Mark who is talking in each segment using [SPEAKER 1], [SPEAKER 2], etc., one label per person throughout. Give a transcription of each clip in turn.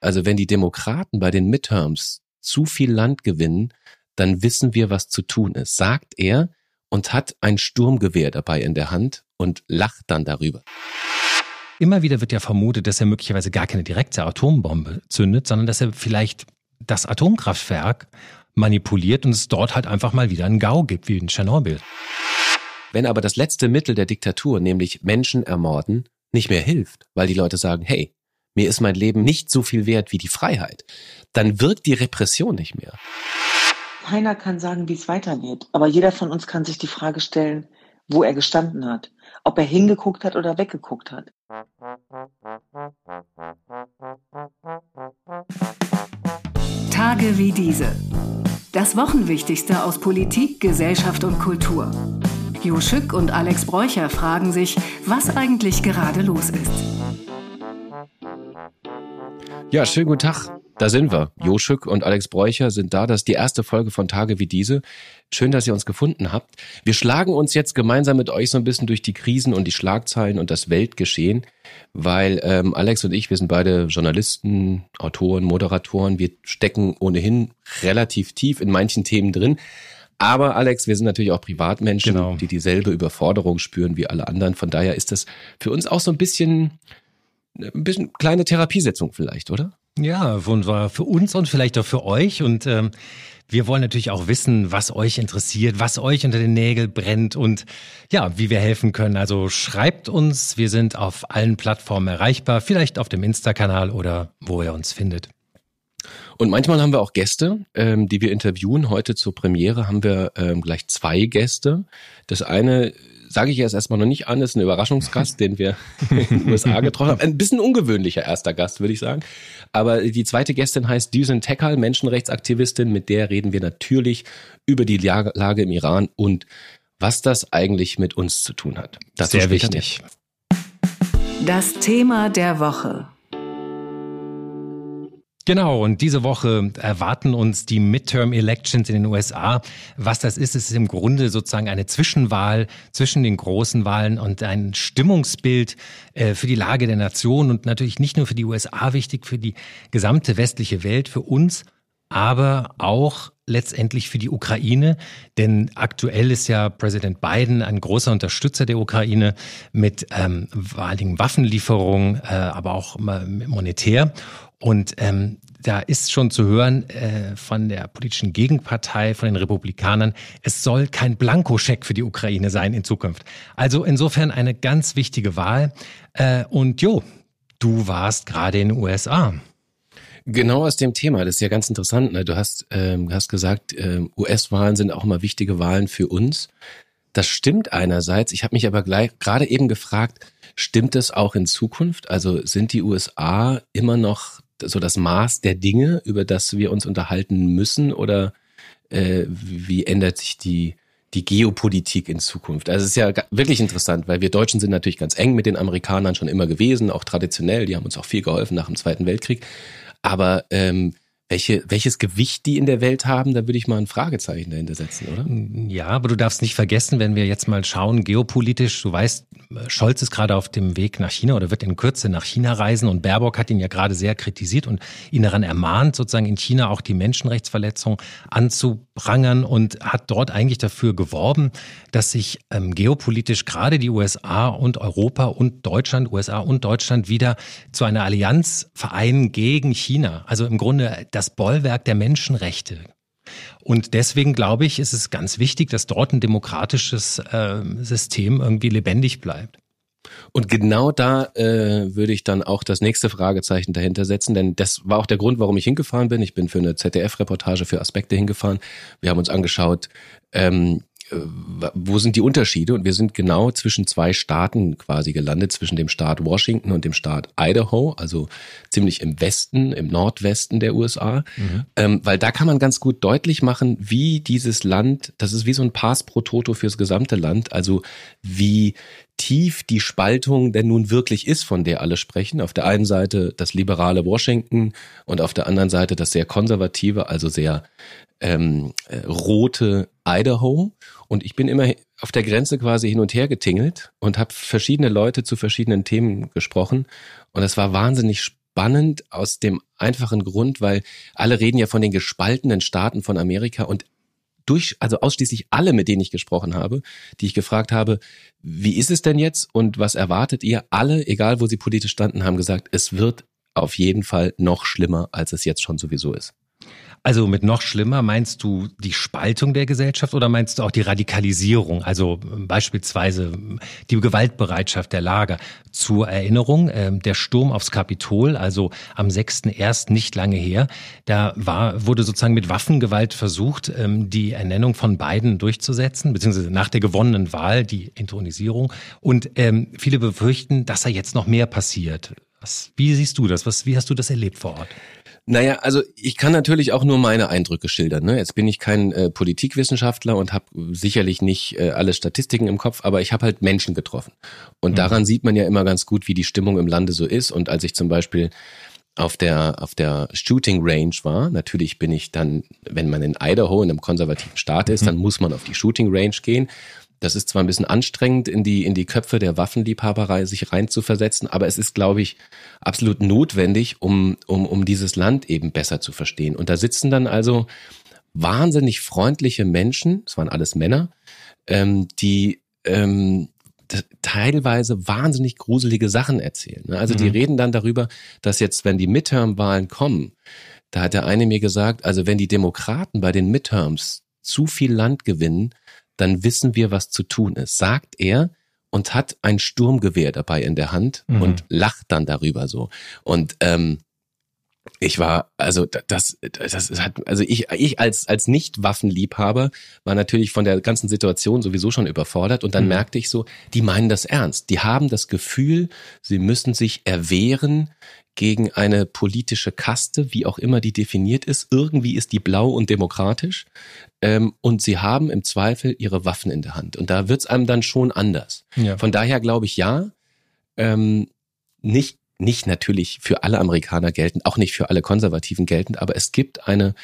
[SPEAKER 1] Also wenn die Demokraten bei den Midterms zu viel Land gewinnen, dann wissen wir, was zu tun ist, sagt er und hat ein Sturmgewehr dabei in der Hand und lacht dann darüber.
[SPEAKER 2] Immer wieder wird ja vermutet, dass er möglicherweise gar keine direkte Atombombe zündet, sondern dass er vielleicht das Atomkraftwerk manipuliert und es dort halt einfach mal wieder einen GAU gibt, wie in Tschernobyl.
[SPEAKER 1] Wenn aber das letzte Mittel der Diktatur, nämlich Menschen ermorden, nicht mehr hilft, weil die Leute sagen, hey, mir ist mein Leben nicht so viel wert wie die Freiheit, dann wirkt die Repression nicht mehr.
[SPEAKER 3] Keiner kann sagen, wie es weitergeht, aber jeder von uns kann sich die Frage stellen, wo er gestanden hat, ob er hingeguckt hat oder weggeguckt hat.
[SPEAKER 4] Tage wie diese. Das Wochenwichtigste aus Politik, Gesellschaft und Kultur. Jo Schück und Alex Bräucher fragen sich, was eigentlich gerade los ist.
[SPEAKER 1] Ja, schönen guten Tag. Da sind wir. Joschück und Alex Bräucher sind da. Das ist die erste Folge von Tage wie diese. Schön, dass ihr uns gefunden habt. Wir schlagen uns jetzt gemeinsam mit euch so ein bisschen durch die Krisen und die Schlagzeilen und das Weltgeschehen, weil ähm, Alex und ich, wir sind beide Journalisten, Autoren, Moderatoren. Wir stecken ohnehin relativ tief in manchen Themen drin. Aber Alex, wir sind natürlich auch Privatmenschen, genau. die dieselbe Überforderung spüren wie alle anderen. Von daher ist das für uns auch so ein bisschen, ein bisschen kleine Therapiesetzung vielleicht, oder?
[SPEAKER 2] Ja, wunderbar. Für uns und vielleicht auch für euch. Und ähm, wir wollen natürlich auch wissen, was euch interessiert, was euch unter den Nägeln brennt und ja, wie wir helfen können. Also schreibt uns. Wir sind auf allen Plattformen erreichbar, vielleicht auf dem Insta-Kanal oder wo ihr uns findet.
[SPEAKER 1] Und manchmal haben wir auch Gäste, ähm, die wir interviewen. Heute zur Premiere haben wir ähm, gleich zwei Gäste. Das eine sage ich erst erstmal noch nicht an, ist ein Überraschungsgast, den wir in den USA getroffen haben. Ein bisschen ungewöhnlicher erster Gast, würde ich sagen. Aber die zweite Gästin heißt Düsen Tekal, Menschenrechtsaktivistin. Mit der reden wir natürlich über die Lage im Iran und was das eigentlich mit uns zu tun hat.
[SPEAKER 2] Das ist Sehr wichtig.
[SPEAKER 4] Das Thema der Woche.
[SPEAKER 2] Genau, und diese Woche erwarten uns die Midterm Elections in den USA. Was das ist, ist im Grunde sozusagen eine Zwischenwahl zwischen den großen Wahlen und ein Stimmungsbild äh, für die Lage der Nation und natürlich nicht nur für die USA wichtig, für die gesamte westliche Welt, für uns, aber auch letztendlich für die Ukraine, denn aktuell ist ja Präsident Biden ein großer Unterstützer der Ukraine mit ähm, vor allen Dingen Waffenlieferungen, äh, aber auch monetär. Und ähm, da ist schon zu hören äh, von der politischen Gegenpartei, von den Republikanern, es soll kein Blankoscheck für die Ukraine sein in Zukunft. Also insofern eine ganz wichtige Wahl. Äh, und Jo, du warst gerade in den USA.
[SPEAKER 1] Genau aus dem Thema, das ist ja ganz interessant. Ne? Du hast, ähm, hast gesagt, ähm, US-Wahlen sind auch immer wichtige Wahlen für uns. Das stimmt einerseits. Ich habe mich aber gleich gerade eben gefragt, stimmt es auch in Zukunft? Also sind die USA immer noch so das Maß der Dinge, über das wir uns unterhalten müssen? Oder äh, wie ändert sich die, die Geopolitik in Zukunft? Also es ist ja wirklich interessant, weil wir Deutschen sind natürlich ganz eng mit den Amerikanern schon immer gewesen, auch traditionell. Die haben uns auch viel geholfen nach dem Zweiten Weltkrieg. Aber ähm, welche, welches Gewicht die in der Welt haben, da würde ich mal ein Fragezeichen dahinter setzen, oder?
[SPEAKER 2] Ja, aber du darfst nicht vergessen, wenn wir jetzt mal schauen, geopolitisch, du weißt, Scholz ist gerade auf dem Weg nach China oder wird in Kürze nach China reisen und Baerbock hat ihn ja gerade sehr kritisiert und ihn daran ermahnt, sozusagen in China auch die Menschenrechtsverletzung anzuprangern und hat dort eigentlich dafür geworben, dass sich ähm, geopolitisch gerade die USA und Europa und Deutschland, USA und Deutschland wieder zu einer Allianz vereinen gegen China. Also im Grunde das Bollwerk der Menschenrechte. Und deswegen glaube ich, ist es ganz wichtig, dass dort ein demokratisches äh, System irgendwie lebendig bleibt.
[SPEAKER 1] Und genau da äh, würde ich dann auch das nächste Fragezeichen dahinter setzen, denn das war auch der Grund, warum ich hingefahren bin. Ich bin für eine ZDF-Reportage für Aspekte hingefahren. Wir haben uns angeschaut, ähm, äh, wo sind die Unterschiede? Und wir sind genau zwischen zwei Staaten quasi gelandet, zwischen dem Staat Washington und dem Staat Idaho, also ziemlich im Westen, im Nordwesten der USA, mhm. ähm, weil da kann man ganz gut deutlich machen, wie dieses Land, das ist wie so ein Pass pro Toto fürs gesamte Land, also wie tief die Spaltung denn nun wirklich ist, von der alle sprechen. Auf der einen Seite das liberale Washington und auf der anderen Seite das sehr konservative, also sehr ähm, äh, rote Idaho. Und ich bin immer auf der Grenze quasi hin und her getingelt und habe verschiedene Leute zu verschiedenen Themen gesprochen. Und es war wahnsinnig spannend aus dem einfachen Grund, weil alle reden ja von den gespaltenen Staaten von Amerika und durch, also ausschließlich alle, mit denen ich gesprochen habe, die ich gefragt habe, wie ist es denn jetzt und was erwartet ihr? Alle, egal wo sie politisch standen, haben gesagt, es wird auf jeden Fall noch schlimmer, als es jetzt schon sowieso ist.
[SPEAKER 2] Also mit noch schlimmer meinst du die Spaltung der Gesellschaft oder meinst du auch die Radikalisierung? Also beispielsweise die Gewaltbereitschaft der Lager. Zur Erinnerung, äh, der Sturm aufs Kapitol, also am 6.1. nicht lange her, da war, wurde sozusagen mit Waffengewalt versucht, ähm, die Ernennung von Biden durchzusetzen, beziehungsweise nach der gewonnenen Wahl die Intronisierung. Und ähm, viele befürchten, dass da jetzt noch mehr passiert. Was, wie siehst du das? Was, wie hast du das erlebt vor Ort?
[SPEAKER 1] Naja, also ich kann natürlich auch nur meine Eindrücke schildern. Ne? Jetzt bin ich kein äh, Politikwissenschaftler und habe sicherlich nicht äh, alle Statistiken im Kopf, aber ich habe halt Menschen getroffen. Und mhm. daran sieht man ja immer ganz gut, wie die Stimmung im Lande so ist. Und als ich zum Beispiel auf der, auf der Shooting Range war. Natürlich bin ich dann, wenn man in Idaho in einem konservativen Staat ist, mhm. dann muss man auf die Shooting Range gehen. Das ist zwar ein bisschen anstrengend, in die, in die Köpfe der Waffenliebhaberei sich reinzuversetzen, aber es ist, glaube ich, absolut notwendig, um, um, um dieses Land eben besser zu verstehen. Und da sitzen dann also wahnsinnig freundliche Menschen, es waren alles Männer, ähm, die ähm, teilweise wahnsinnig gruselige Sachen erzählen. Ne? Also mhm. die reden dann darüber, dass jetzt, wenn die Midterm-Wahlen kommen, da hat der eine mir gesagt, also wenn die Demokraten bei den Midterms zu viel Land gewinnen, dann wissen wir, was zu tun ist, sagt er und hat ein Sturmgewehr dabei in der Hand mhm. und lacht dann darüber so. Und ähm, ich war, also das, das hat, also ich, ich als, als Nicht-Waffenliebhaber war natürlich von der ganzen Situation sowieso schon überfordert und dann mhm. merkte ich so, die meinen das ernst. Die haben das Gefühl, sie müssen sich erwehren gegen eine politische Kaste, wie auch immer die definiert ist. Irgendwie ist die blau und demokratisch. Ähm, und sie haben im Zweifel ihre Waffen in der Hand. Und da wird's einem dann schon anders. Ja. Von daher glaube ich ja, ähm, nicht, nicht natürlich für alle Amerikaner geltend, auch nicht für alle Konservativen geltend, aber es gibt eine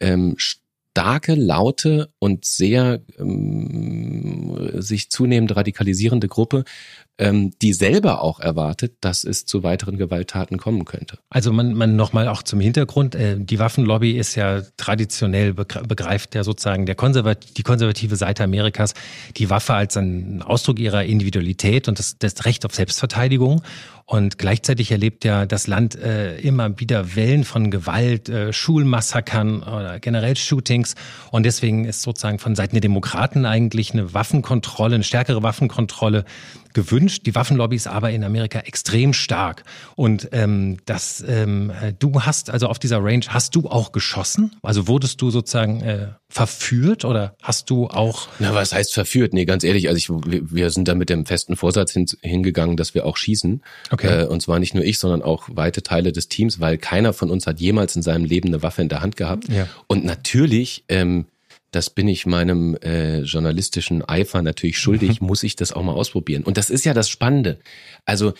[SPEAKER 1] ähm, starke, laute und sehr ähm, sich zunehmend radikalisierende Gruppe, ähm, die selber auch erwartet, dass es zu weiteren Gewalttaten kommen könnte.
[SPEAKER 2] Also man, man nochmal auch zum Hintergrund, äh, die Waffenlobby ist ja traditionell begreift ja sozusagen der konservat die konservative Seite Amerikas die Waffe als einen Ausdruck ihrer Individualität und das, das Recht auf Selbstverteidigung. Und gleichzeitig erlebt ja das Land äh, immer wieder Wellen von Gewalt, äh, Schulmassakern oder generell Shootings. Und deswegen ist sozusagen von Seiten der Demokraten eigentlich eine Waffenkontrolle, eine stärkere Waffenkontrolle gewünscht. Die Waffenlobby ist aber in Amerika extrem stark. Und ähm, das, ähm, du hast also auf dieser Range, hast du auch geschossen? Also wurdest du sozusagen äh, verführt oder hast du auch?
[SPEAKER 1] Na, was heißt verführt? Nee, ganz ehrlich, also ich, wir sind da mit dem festen Vorsatz hin, hingegangen, dass wir auch schießen. Okay. Äh, und zwar nicht nur ich, sondern auch weite Teile des Teams, weil keiner von uns hat jemals in seinem Leben eine Waffe in der Hand gehabt. Ja. Und natürlich ähm, das bin ich meinem äh, journalistischen Eifer natürlich schuldig, muss ich das auch mal ausprobieren. Und das ist ja das Spannende. Also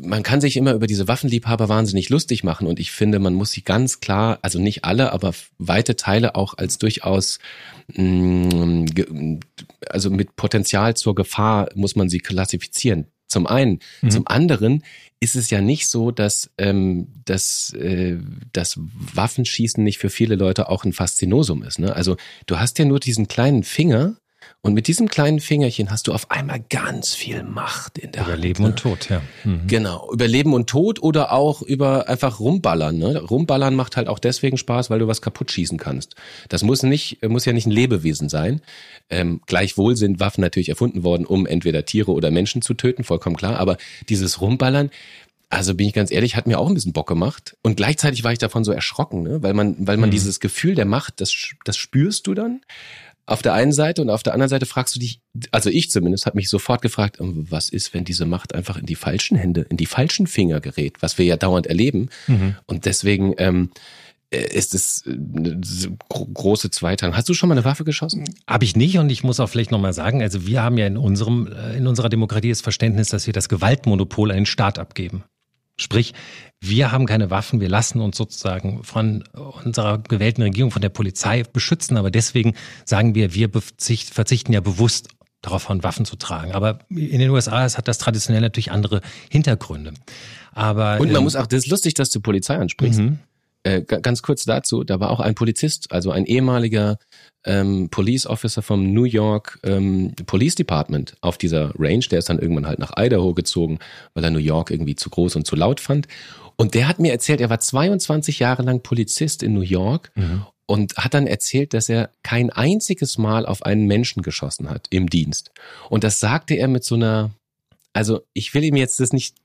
[SPEAKER 1] man kann sich immer über diese Waffenliebhaber wahnsinnig lustig machen und ich finde, man muss sie ganz klar, also nicht alle, aber weite Teile auch als durchaus mh, mm, also mit Potenzial zur Gefahr muss man sie klassifizieren. Zum einen. Mhm. Zum anderen ist es ja nicht so, dass, ähm, dass äh, das Waffenschießen nicht für viele Leute auch ein Faszinosum ist. Ne? Also du hast ja nur diesen kleinen Finger und mit diesem kleinen Fingerchen hast du auf einmal ganz viel Macht in der
[SPEAKER 2] über
[SPEAKER 1] Hand.
[SPEAKER 2] Leben
[SPEAKER 1] ne?
[SPEAKER 2] und Tod, ja.
[SPEAKER 1] Mhm. Genau, über Leben und Tod oder auch über einfach rumballern. Ne? Rumballern macht halt auch deswegen Spaß, weil du was kaputt schießen kannst. Das muss nicht, muss ja nicht ein Lebewesen sein. Ähm, gleichwohl sind Waffen natürlich erfunden worden, um entweder Tiere oder Menschen zu töten, vollkommen klar. Aber dieses Rumballern, also bin ich ganz ehrlich, hat mir auch ein bisschen Bock gemacht. Und gleichzeitig war ich davon so erschrocken, ne? weil man, weil man mhm. dieses Gefühl der Macht, das, das spürst du dann auf der einen Seite und auf der anderen Seite fragst du dich, also ich zumindest habe mich sofort gefragt, ähm, was ist, wenn diese Macht einfach in die falschen Hände, in die falschen Finger gerät, was wir ja dauernd erleben. Mhm. Und deswegen ähm, äh, ist es eine große Zweiteilung. Hast du schon mal eine Waffe geschossen?
[SPEAKER 2] Habe ich nicht und ich muss auch vielleicht nochmal sagen, also wir haben ja in unserem, äh, in unserer Demokratie das Verständnis, dass wir das Gewaltmonopol an den Staat abgeben. Sprich, wir haben keine Waffen, wir lassen uns sozusagen von unserer gewählten Regierung, von der Polizei beschützen, aber deswegen sagen wir, wir verzichten ja bewusst darauf hauen, Waffen zu tragen. Aber in den USA hat das traditionell natürlich andere Hintergründe. Aber
[SPEAKER 1] und man ähm, muss auch, das ist lustig, dass du Polizei ansprichst. Mhm. Äh, ganz kurz dazu, da war auch ein Polizist, also ein ehemaliger ähm, Police Officer vom New York ähm, Police Department auf dieser Range. Der ist dann irgendwann halt nach Idaho gezogen, weil er New York irgendwie zu groß und zu laut fand. Und der hat mir erzählt, er war 22 Jahre lang Polizist in New York mhm. und hat dann erzählt, dass er kein einziges Mal auf einen Menschen geschossen hat im Dienst. Und das sagte er mit so einer, also ich will ihm jetzt das nicht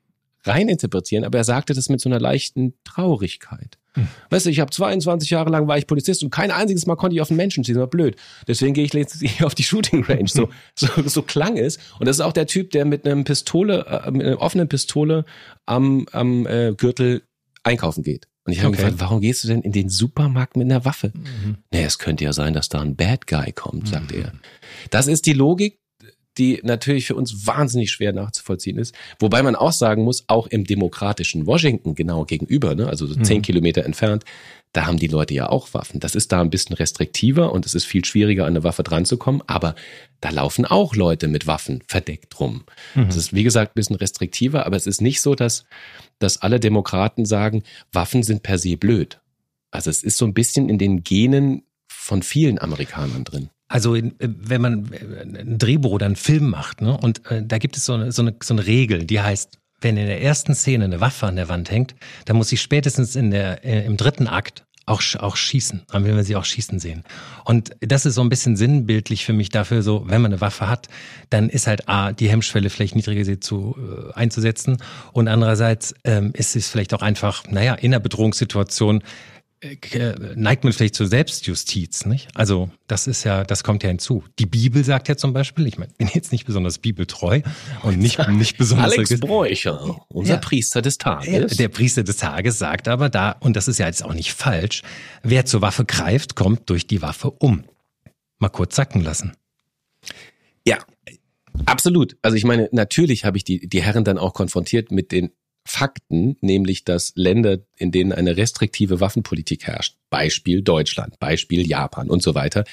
[SPEAKER 1] reininterpretieren, aber er sagte das mit so einer leichten Traurigkeit. Hm. Weißt du, ich habe 22 Jahre lang war ich Polizist und kein einziges Mal konnte ich auf einen Menschen schießen, war blöd. Deswegen gehe ich jetzt auf die Shooting Range. So, so, so klang es. Und das ist auch der Typ, der mit einem Pistole, äh, mit einer offenen Pistole am, am äh, Gürtel einkaufen geht. Und ich habe okay. gefragt, warum gehst du denn in den Supermarkt mit einer Waffe? Mhm. Naja, es könnte ja sein, dass da ein Bad Guy kommt, sagt mhm. er. Das ist die Logik, die natürlich für uns wahnsinnig schwer nachzuvollziehen ist. Wobei man auch sagen muss, auch im demokratischen Washington genau gegenüber, ne, also so zehn mhm. Kilometer entfernt, da haben die Leute ja auch Waffen. Das ist da ein bisschen restriktiver und es ist viel schwieriger, an eine Waffe dran zu kommen, aber da laufen auch Leute mit Waffen verdeckt rum. Mhm. ist, wie gesagt, ein bisschen restriktiver, aber es ist nicht so, dass, dass alle Demokraten sagen, Waffen sind per se blöd. Also es ist so ein bisschen in den Genen von vielen Amerikanern drin.
[SPEAKER 2] Also äh, wenn man äh, ein Drehbuch oder einen Film macht, ne, und äh, da gibt es so eine, so, eine, so eine Regel, die heißt, wenn in der ersten Szene eine Waffe an der Wand hängt, dann muss sie spätestens in der, äh, im dritten Akt auch, auch schießen. Dann will man sie auch schießen sehen. Und das ist so ein bisschen sinnbildlich für mich dafür, so, wenn man eine Waffe hat, dann ist halt A, die Hemmschwelle vielleicht niedriger, sie zu, äh, einzusetzen. Und andererseits ähm, ist es vielleicht auch einfach, naja, in einer Bedrohungssituation neigt man vielleicht zur Selbstjustiz, nicht? Also das ist ja, das kommt ja hinzu. Die Bibel sagt ja zum Beispiel, ich mein, bin jetzt nicht besonders bibeltreu und nicht nicht besonders.
[SPEAKER 1] Alex Bräucher, unser ja, Priester des Tages.
[SPEAKER 2] Der Priester des Tages sagt aber da und das ist ja jetzt auch nicht falsch: Wer zur Waffe greift, kommt durch die Waffe um. Mal kurz sacken lassen.
[SPEAKER 1] Ja, absolut. Also ich meine, natürlich habe ich die die Herren dann auch konfrontiert mit den Fakten, nämlich dass Länder, in denen eine restriktive Waffenpolitik herrscht, Beispiel Deutschland, Beispiel Japan und so weiter,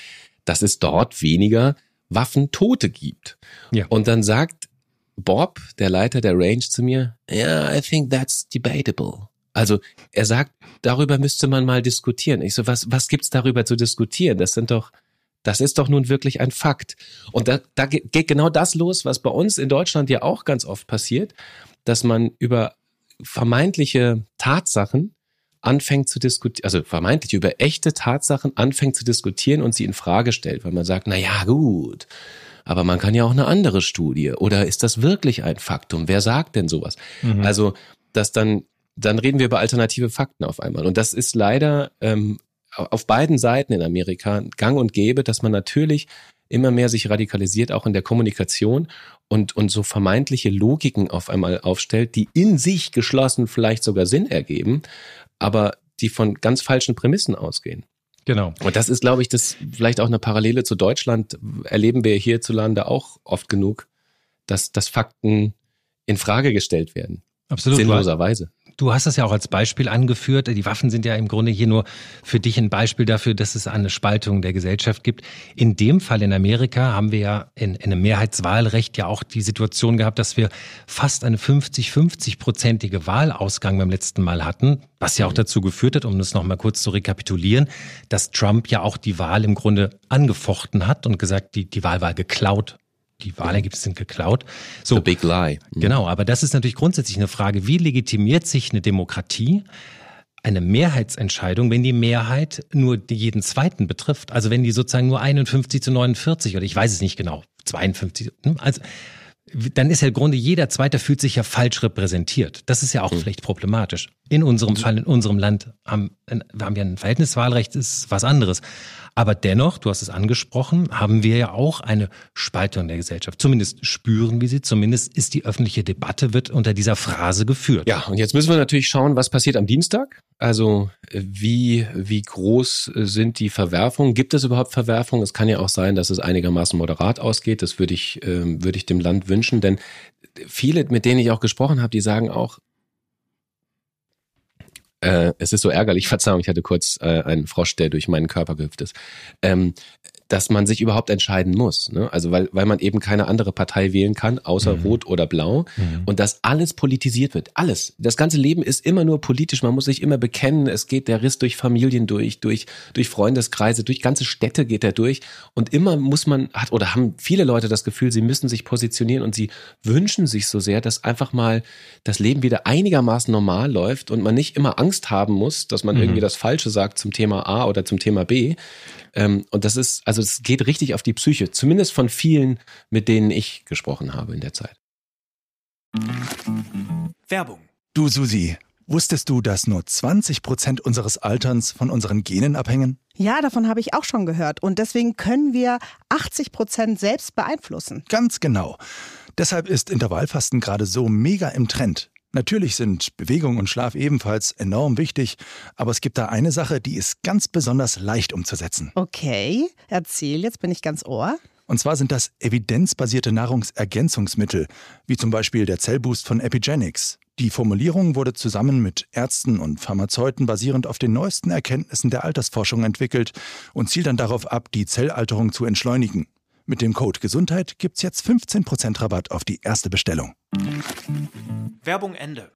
[SPEAKER 1] dass es dort weniger Waffentote gibt. Ja. Und dann sagt Bob, der Leiter der Range, zu mir, ja, yeah, I think that's debatable. Also er sagt, darüber müsste man mal diskutieren. Ich so, was, was gibt's darüber zu diskutieren? Das sind doch, das ist doch nun wirklich ein Fakt. Und da, da geht genau das los, was bei uns in Deutschland ja auch ganz oft passiert, dass man über vermeintliche Tatsachen anfängt zu diskutieren, also vermeintlich über echte Tatsachen anfängt zu diskutieren und sie in Frage stellt, weil man sagt, na ja, gut, aber man kann ja auch eine andere Studie oder ist das wirklich ein Faktum? Wer sagt denn sowas? Mhm. Also, dass dann, dann reden wir über alternative Fakten auf einmal. Und das ist leider ähm, auf beiden Seiten in Amerika gang und gäbe, dass man natürlich immer mehr sich radikalisiert, auch in der Kommunikation und, und so vermeintliche Logiken auf einmal aufstellt, die in sich geschlossen vielleicht sogar Sinn ergeben, aber die von ganz falschen Prämissen ausgehen.
[SPEAKER 2] Genau.
[SPEAKER 1] Und das ist, glaube ich, das vielleicht auch eine Parallele zu Deutschland, erleben wir hierzulande auch oft genug, dass, dass Fakten in Frage gestellt werden.
[SPEAKER 2] Absolut.
[SPEAKER 1] Sinnloserweise.
[SPEAKER 2] Du hast es ja auch als Beispiel angeführt. Die Waffen sind ja im Grunde hier nur für dich ein Beispiel dafür, dass es eine Spaltung der Gesellschaft gibt. In dem Fall in Amerika haben wir ja in, in einem Mehrheitswahlrecht ja auch die Situation gehabt, dass wir fast eine 50-50-prozentige Wahlausgang beim letzten Mal hatten, was ja auch dazu geführt hat, um das nochmal kurz zu rekapitulieren, dass Trump ja auch die Wahl im Grunde angefochten hat und gesagt, die, die Wahl war geklaut die Wahlergebnisse sind geklaut.
[SPEAKER 1] So, The big lie.
[SPEAKER 2] Mhm. Genau, aber das ist natürlich grundsätzlich eine Frage, wie legitimiert sich eine Demokratie? eine Mehrheitsentscheidung, wenn die Mehrheit nur jeden zweiten betrifft. Also wenn die sozusagen nur 51 zu 49 oder ich weiß es nicht genau, 52. Hm, also dann ist ja im Grunde jeder Zweite fühlt sich ja falsch repräsentiert. Das ist ja auch mhm. vielleicht problematisch. In unserem Fall, in unserem Land haben, haben wir ein Verhältniswahlrecht, ist was anderes. Aber dennoch, du hast es angesprochen, haben wir ja auch eine Spaltung der Gesellschaft. Zumindest spüren wir sie, zumindest ist die öffentliche Debatte, wird unter dieser Phrase geführt.
[SPEAKER 1] Ja, und jetzt müssen wir natürlich schauen, was passiert am Dienstag. Also wie, wie groß sind die Verwerfungen? Gibt es überhaupt Verwerfungen? Es kann ja auch sein, dass es einigermaßen moderat ausgeht. Das würde ich, äh, würde ich dem Land wünschen. Denn viele, mit denen ich auch gesprochen habe, die sagen auch, Äh, es ist so ärgerlich, Verzeihung, ich hatte kurz äh, einen Frosch, der durch meinen Körper gehüpft ist. Ähm, dass man sich überhaupt entscheiden muss. Ne? Also weil, weil man eben keine andere Partei wählen kann, außer mhm. Rot oder Blau. Mhm. Und dass alles politisiert wird. Alles. Das ganze Leben ist immer nur politisch. Man muss sich immer bekennen. Es geht der Riss durch Familien durch, durch, durch Freundeskreise, durch ganze Städte geht er durch. Und immer muss man, hat oder haben viele Leute das Gefühl, sie müssen sich positionieren und sie wünschen sich so sehr, dass einfach mal das Leben wieder einigermaßen normal läuft und man nicht immer Angst haben muss, dass man mhm. irgendwie das Falsche sagt zum Thema A oder zum Thema B. Ähm, und das ist, also es geht richtig auf die Psyche, zumindest von vielen, mit denen ich gesprochen habe in der Zeit.
[SPEAKER 5] Werbung. Du Susi, wusstest du, dass nur 20 Prozent unseres Alterns von unseren Genen abhängen?
[SPEAKER 6] Ja, davon habe ich auch schon gehört. Und deswegen können wir 80 Prozent selbst beeinflussen.
[SPEAKER 5] Ganz genau. Deshalb ist Intervallfasten gerade so mega im Trend. Natürlich sind Bewegung und Schlaf ebenfalls enorm wichtig, aber es gibt da eine Sache, die ist ganz besonders leicht umzusetzen.
[SPEAKER 6] Okay, erzähl, jetzt bin ich ganz ohr.
[SPEAKER 5] Und zwar sind das evidenzbasierte Nahrungsergänzungsmittel, wie zum Beispiel der Zellboost von Epigenics. Die Formulierung wurde zusammen mit Ärzten und Pharmazeuten basierend auf den neuesten Erkenntnissen der Altersforschung entwickelt und zielt dann darauf ab, die Zellalterung zu entschleunigen. Mit dem Code Gesundheit gibt's jetzt 15% Rabatt auf die erste Bestellung.
[SPEAKER 2] Werbung Ende.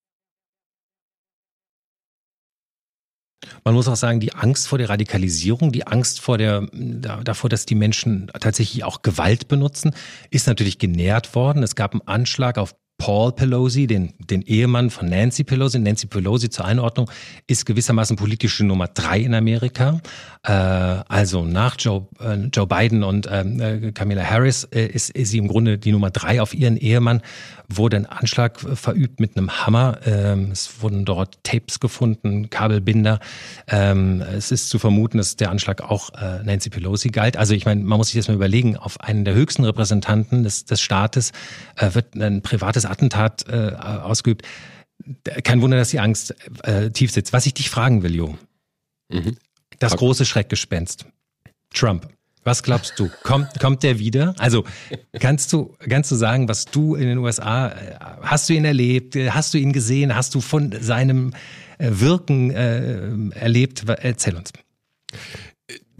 [SPEAKER 2] Man muss auch sagen, die Angst vor der Radikalisierung, die Angst vor der, davor, dass die Menschen tatsächlich auch Gewalt benutzen, ist natürlich genährt worden. Es gab einen Anschlag auf Paul Pelosi, den, den Ehemann von Nancy Pelosi. Nancy Pelosi zur Einordnung ist gewissermaßen politische Nummer drei in Amerika. Äh, also nach Joe, äh, Joe Biden und ähm, äh, Kamala Harris äh, ist, ist sie im Grunde die Nummer drei auf ihren Ehemann. Wurde ein Anschlag verübt mit einem Hammer. Ähm, es wurden dort Tapes gefunden, Kabelbinder. Ähm, es ist zu vermuten, dass der Anschlag auch äh, Nancy Pelosi galt. Also ich meine, man muss sich das mal überlegen. Auf einen der höchsten Repräsentanten des, des Staates äh, wird ein privates Attentat äh, ausgeübt. Kein Wunder, dass die Angst äh, tief sitzt. Was ich dich fragen will, Jo. Mhm. Das okay. große Schreckgespenst. Trump. Was glaubst du? Kommt, kommt der wieder? Also kannst du, kannst du sagen, was du in den USA, äh, hast du ihn erlebt? Hast du ihn gesehen? Hast du von seinem äh, Wirken äh, erlebt? Erzähl uns.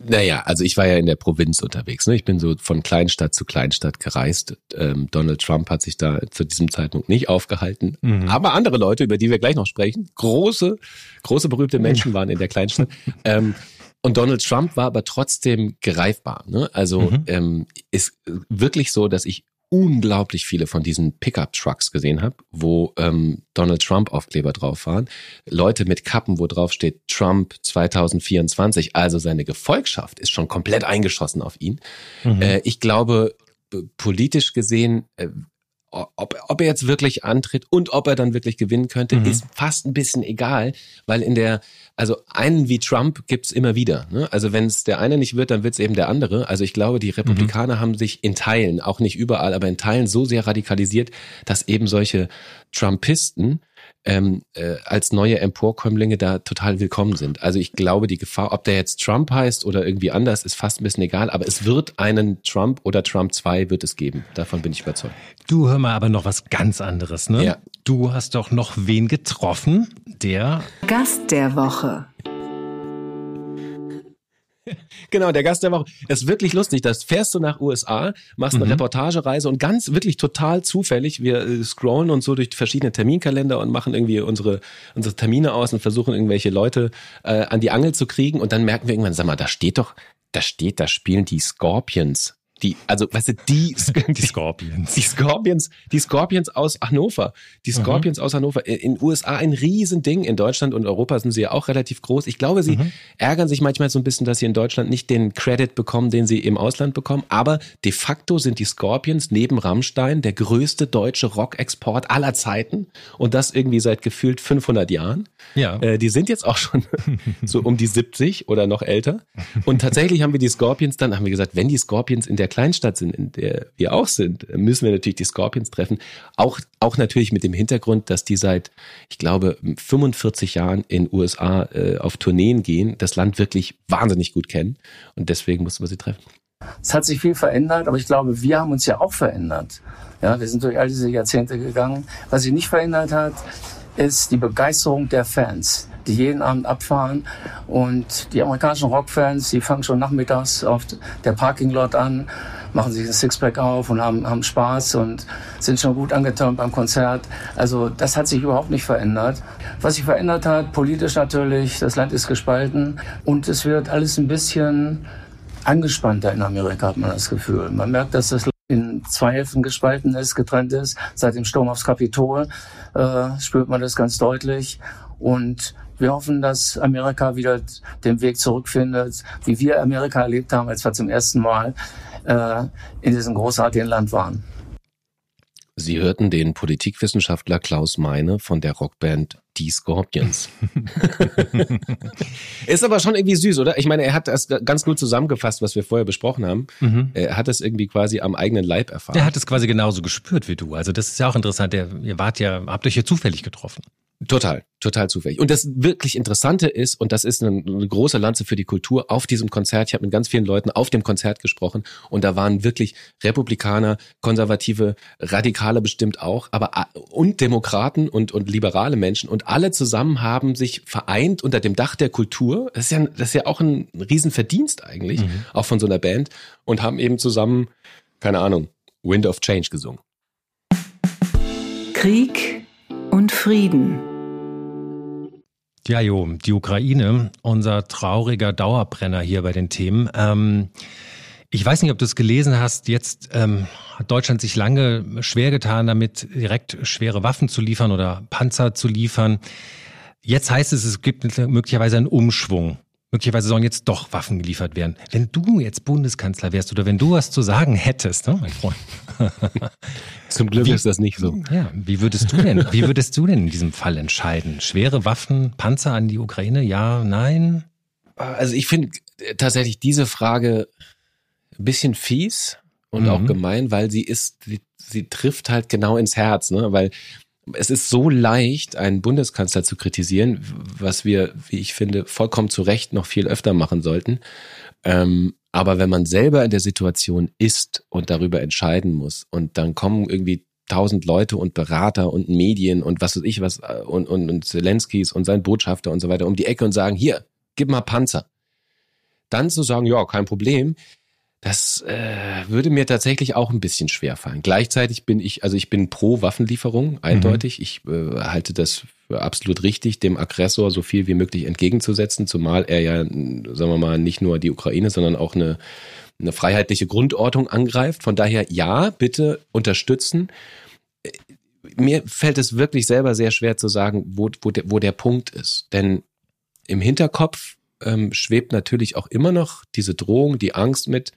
[SPEAKER 1] Naja, also ich war ja in der Provinz unterwegs. Ne? Ich bin so von Kleinstadt zu Kleinstadt gereist. Ähm, Donald Trump hat sich da zu diesem Zeitpunkt nicht aufgehalten. Mhm. Aber andere Leute, über die wir gleich noch sprechen, große, große berühmte Menschen waren in der Kleinstadt. ähm, und Donald Trump war aber trotzdem greifbar. Ne? Also mhm. ähm, ist wirklich so, dass ich unglaublich viele von diesen Pickup-Trucks gesehen habe, wo ähm, Donald Trump-Aufkleber drauf waren. Leute mit Kappen, wo drauf steht Trump 2024. Also seine Gefolgschaft ist schon komplett eingeschossen auf ihn. Mhm. Äh, ich glaube, politisch gesehen äh, ob, ob er jetzt wirklich antritt und ob er dann wirklich gewinnen könnte, mhm. ist fast ein bisschen egal, weil in der, also einen wie Trump gibt's immer wieder. Ne? Also wenn es der eine nicht wird, dann wird's eben der andere. Also ich glaube, die Republikaner mhm. haben sich in Teilen, auch nicht überall, aber in Teilen so sehr radikalisiert, dass eben solche Trumpisten ähm, äh, als neue Emporkömmlinge da total willkommen sind. Also ich glaube, die Gefahr, ob der jetzt Trump heißt oder irgendwie anders, ist fast ein bisschen egal, aber es wird einen Trump oder Trump 2 wird es geben. Davon bin ich überzeugt.
[SPEAKER 2] Du hör mal aber noch was ganz anderes, ne? Ja. Du hast doch noch wen getroffen, der
[SPEAKER 4] Gast der Woche.
[SPEAKER 1] genau, der Gast der Woche. Das ist wirklich lustig. Das fährst du nach USA, machst eine mhm. Reportagereise und ganz wirklich total zufällig. Wir äh, scrollen uns so durch verschiedene Terminkalender und machen irgendwie unsere, unsere Termine aus und versuchen irgendwelche Leute äh, an die Angel zu kriegen. Und dann merken wir irgendwann, sag mal, da steht doch, da steht, da spielen die Scorpions die, also, weißt du, die, die Scorpions. Die Scorpions, die Scorpions aus Hannover. Die. Scorpions mhm. aus Hannover. In den USA ein Riesending. In Deutschland und Europa sind sie ja auch relativ groß. Ich glaube, sie mhm. ärgern sich manchmal so ein bisschen, dass sie in Deutschland nicht den Credit bekommen, den sie im Ausland bekommen. Aber de facto sind die Scorpions neben Rammstein der größte deutsche Rock-Export aller Zeiten. Und das irgendwie seit gefühlt 500 Jahren. Ja. Äh, die sind jetzt auch schon so um die 70 oder noch älter. Und tatsächlich haben wir die Scorpions dann, haben wir gesagt, wenn die Scorpions in der der Kleinstadt sind, in der wir auch sind, müssen wir natürlich die Scorpions treffen. Auch, auch natürlich mit dem Hintergrund, dass die seit, ich glaube, 45 Jahren in USA äh, auf Tourneen gehen, das Land wirklich wahnsinnig gut kennen. Und deswegen mussten wir sie treffen.
[SPEAKER 7] Es hat sich viel verändert, aber ich glaube, wir haben uns ja auch verändert. Ja, wir sind durch all diese Jahrzehnte gegangen. Was sich nicht verändert hat, ist die Begeisterung der Fans die jeden Abend abfahren. Und die amerikanischen Rockfans, die fangen schon nachmittags auf der Parkinglot an, machen sich ein Sixpack auf und haben, haben Spaß und sind schon gut angetan beim Konzert. Also das hat sich überhaupt nicht verändert. Was sich verändert hat, politisch natürlich, das Land ist gespalten und es wird alles ein bisschen angespannter in Amerika, hat man das Gefühl. Man merkt, dass das in zwei Hälften gespalten ist, getrennt ist. Seit dem Sturm aufs Kapitol äh, spürt man das ganz deutlich. Und wir hoffen, dass Amerika wieder den Weg zurückfindet, wie wir Amerika erlebt haben, als wir zum ersten Mal äh, in diesem großartigen Land waren.
[SPEAKER 1] Sie hörten den Politikwissenschaftler Klaus Meine von der Rockband Die Scorpions. ist aber schon irgendwie süß, oder? Ich meine, er hat das ganz gut zusammengefasst, was wir vorher besprochen haben. Mhm. Er hat das irgendwie quasi am eigenen Leib erfahren.
[SPEAKER 2] Er hat es quasi genauso gespürt wie du. Also das ist ja auch interessant. ihr wart ja, habt euch ja zufällig getroffen.
[SPEAKER 1] Total, total zufällig. Und das wirklich Interessante ist, und das ist eine, eine große Lanze für die Kultur auf diesem Konzert, ich habe mit ganz vielen Leuten auf dem Konzert gesprochen und da waren wirklich Republikaner, Konservative, Radikale bestimmt auch, aber und Demokraten und, und liberale Menschen und alle zusammen haben sich vereint unter dem Dach der Kultur. Das ist ja, das ist ja auch ein Riesenverdienst eigentlich, mhm. auch von so einer Band und haben eben zusammen, keine Ahnung, Wind of Change gesungen.
[SPEAKER 4] Krieg und Frieden.
[SPEAKER 2] Ja, Jo, die Ukraine, unser trauriger Dauerbrenner hier bei den Themen. Ähm, ich weiß nicht, ob du es gelesen hast. Jetzt ähm, hat Deutschland sich lange schwer getan, damit direkt schwere Waffen zu liefern oder Panzer zu liefern. Jetzt heißt es, es gibt möglicherweise einen Umschwung. Möglicherweise sollen jetzt doch Waffen geliefert werden. Wenn du jetzt Bundeskanzler wärst oder wenn du was zu sagen hättest, ne, mein Freund.
[SPEAKER 1] Zum Glück wie, ist das nicht so.
[SPEAKER 2] Ja, wie würdest du denn, wie würdest du denn in diesem Fall entscheiden? Schwere Waffen, Panzer an die Ukraine? Ja, nein?
[SPEAKER 1] Also ich finde tatsächlich diese Frage ein bisschen fies und mhm. auch gemein, weil sie ist, sie, sie trifft halt genau ins Herz, ne? Weil es ist so leicht, einen Bundeskanzler zu kritisieren, was wir, wie ich finde, vollkommen zu Recht noch viel öfter machen sollten. Ähm, aber wenn man selber in der Situation ist und darüber entscheiden muss und dann kommen irgendwie tausend Leute und Berater und Medien und was weiß ich was äh, und, und, und Zelenskis und sein Botschafter und so weiter um die Ecke und sagen, hier, gib mal Panzer. Dann zu sagen, ja, kein Problem, das äh, würde mir tatsächlich auch ein bisschen schwer fallen. Gleichzeitig bin ich, also ich bin pro Waffenlieferung, eindeutig. Mhm. Ich äh, halte das für absolut richtig, dem Aggressor so viel wie möglich entgegenzusetzen, zumal er ja, sagen wir mal, nicht nur die Ukraine, sondern auch eine, eine freiheitliche Grundordnung angreift. Von daher ja, bitte unterstützen. Mir fällt es wirklich selber sehr schwer zu sagen, wo, wo, der, wo der Punkt ist. Denn im Hinterkopf ähm, schwebt natürlich auch immer noch diese Drohung, die Angst mit,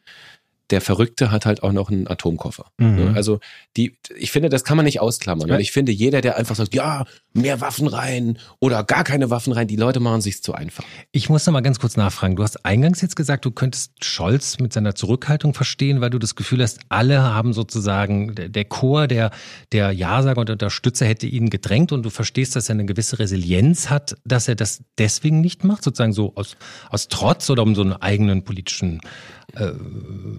[SPEAKER 1] der Verrückte hat halt auch noch einen Atomkoffer. Mhm. Ne? Also die, ich finde, das kann man nicht ausklammern. Ja. Und ich finde, jeder, der einfach sagt, ja, mehr Waffen rein oder gar keine Waffen rein, die Leute machen sich zu einfach.
[SPEAKER 2] Ich muss noch mal ganz kurz nachfragen. Du hast eingangs jetzt gesagt, du könntest Scholz mit seiner Zurückhaltung verstehen, weil du das Gefühl hast, alle haben sozusagen, der Chor der, der Ja-Sager und Unterstützer hätte ihn gedrängt und du verstehst, dass er eine gewisse Resilienz hat, dass er das deswegen nicht macht, sozusagen so aus, aus Trotz oder um so einen eigenen politischen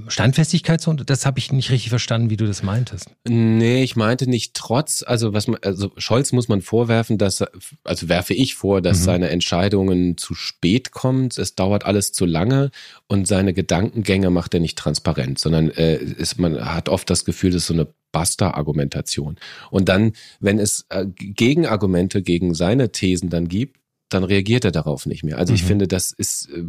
[SPEAKER 2] Standfestigkeit so? Das habe ich nicht richtig verstanden, wie du das meintest.
[SPEAKER 1] Nee, ich meinte nicht trotz, also was man, also Scholz muss man vorwerfen, dass, also werfe ich vor, dass mhm. seine Entscheidungen zu spät kommt, es dauert alles zu lange und seine Gedankengänge macht er nicht transparent, sondern äh, ist, man hat oft das Gefühl, das ist so eine Basta-Argumentation. Und dann, wenn es äh, Gegenargumente gegen seine Thesen dann gibt, dann reagiert er darauf nicht mehr. Also mhm. ich finde, das ist, äh,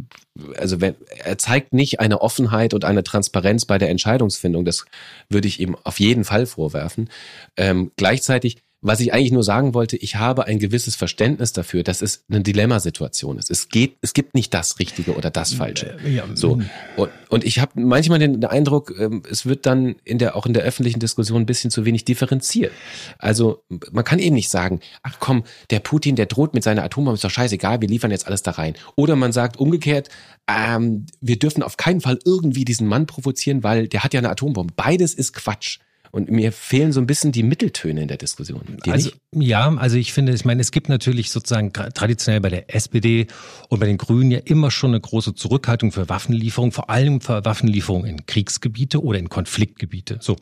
[SPEAKER 1] also wenn, er zeigt nicht eine Offenheit und eine Transparenz bei der Entscheidungsfindung. Das würde ich ihm auf jeden Fall vorwerfen. Ähm, gleichzeitig was ich eigentlich nur sagen wollte, ich habe ein gewisses Verständnis dafür, dass es eine Dilemmasituation ist. Es geht, es gibt nicht das Richtige oder das Falsche. Ja, so und, und ich habe manchmal den Eindruck, ähm, es wird dann in der auch in der öffentlichen Diskussion ein bisschen zu wenig differenziert. Also man kann eben nicht sagen, ach komm, der Putin, der droht mit seiner Atombombe, ist doch scheißegal, wir liefern jetzt alles da rein. Oder man sagt umgekehrt, ähm, wir dürfen auf keinen Fall irgendwie diesen Mann provozieren, weil der hat ja eine Atombombe. Beides ist Quatsch. Und mir fehlen so ein bisschen die Mitteltöne in der Diskussion.
[SPEAKER 2] also, ja, also ich finde, ich meine, es gibt natürlich sozusagen traditionell bei der SPD und bei den Grünen ja immer schon eine große Zurückhaltung für Waffenlieferung, vor allem für Waffenlieferung in Kriegsgebiete oder in Konfliktgebiete. So.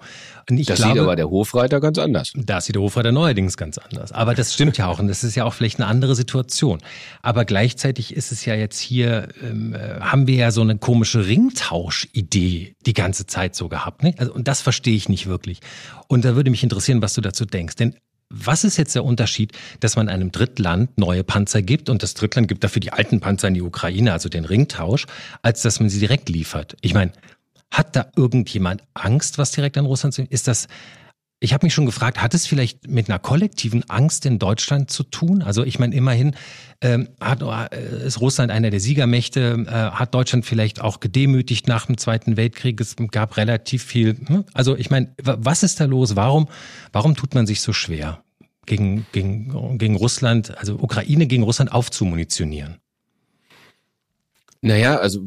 [SPEAKER 1] Und ich das glaube, sieht aber der Hofreiter ganz anders.
[SPEAKER 2] Da sieht der Hofreiter neuerdings ganz anders. Aber das stimmt ja auch und das ist ja auch vielleicht eine andere Situation. Aber gleichzeitig ist es ja jetzt hier, ähm, äh, haben wir ja so eine komische Ringtausch-Idee die ganze Zeit so gehabt. Ne? Also, und das verstehe ich nicht wirklich. Und da würde mich interessieren, was du dazu denkst. Denn was ist jetzt der Unterschied, dass man einem Drittland neue Panzer gibt und das Drittland gibt dafür die alten Panzer in die Ukraine, also den Ringtausch, als dass man sie direkt liefert? Ich meine, hat da irgendjemand Angst, was direkt an Russland ist? Ist das ich habe mich schon gefragt, hat es vielleicht mit einer kollektiven Angst in Deutschland zu tun? Also ich meine, immerhin ähm, hat, äh, ist Russland einer der Siegermächte, äh, hat Deutschland vielleicht auch gedemütigt nach dem Zweiten Weltkrieg. Es gab relativ viel. Hm? Also ich meine, was ist da los? Warum, warum tut man sich so schwer, gegen, gegen, gegen Russland, also Ukraine gegen Russland aufzumunitionieren?
[SPEAKER 1] Naja, also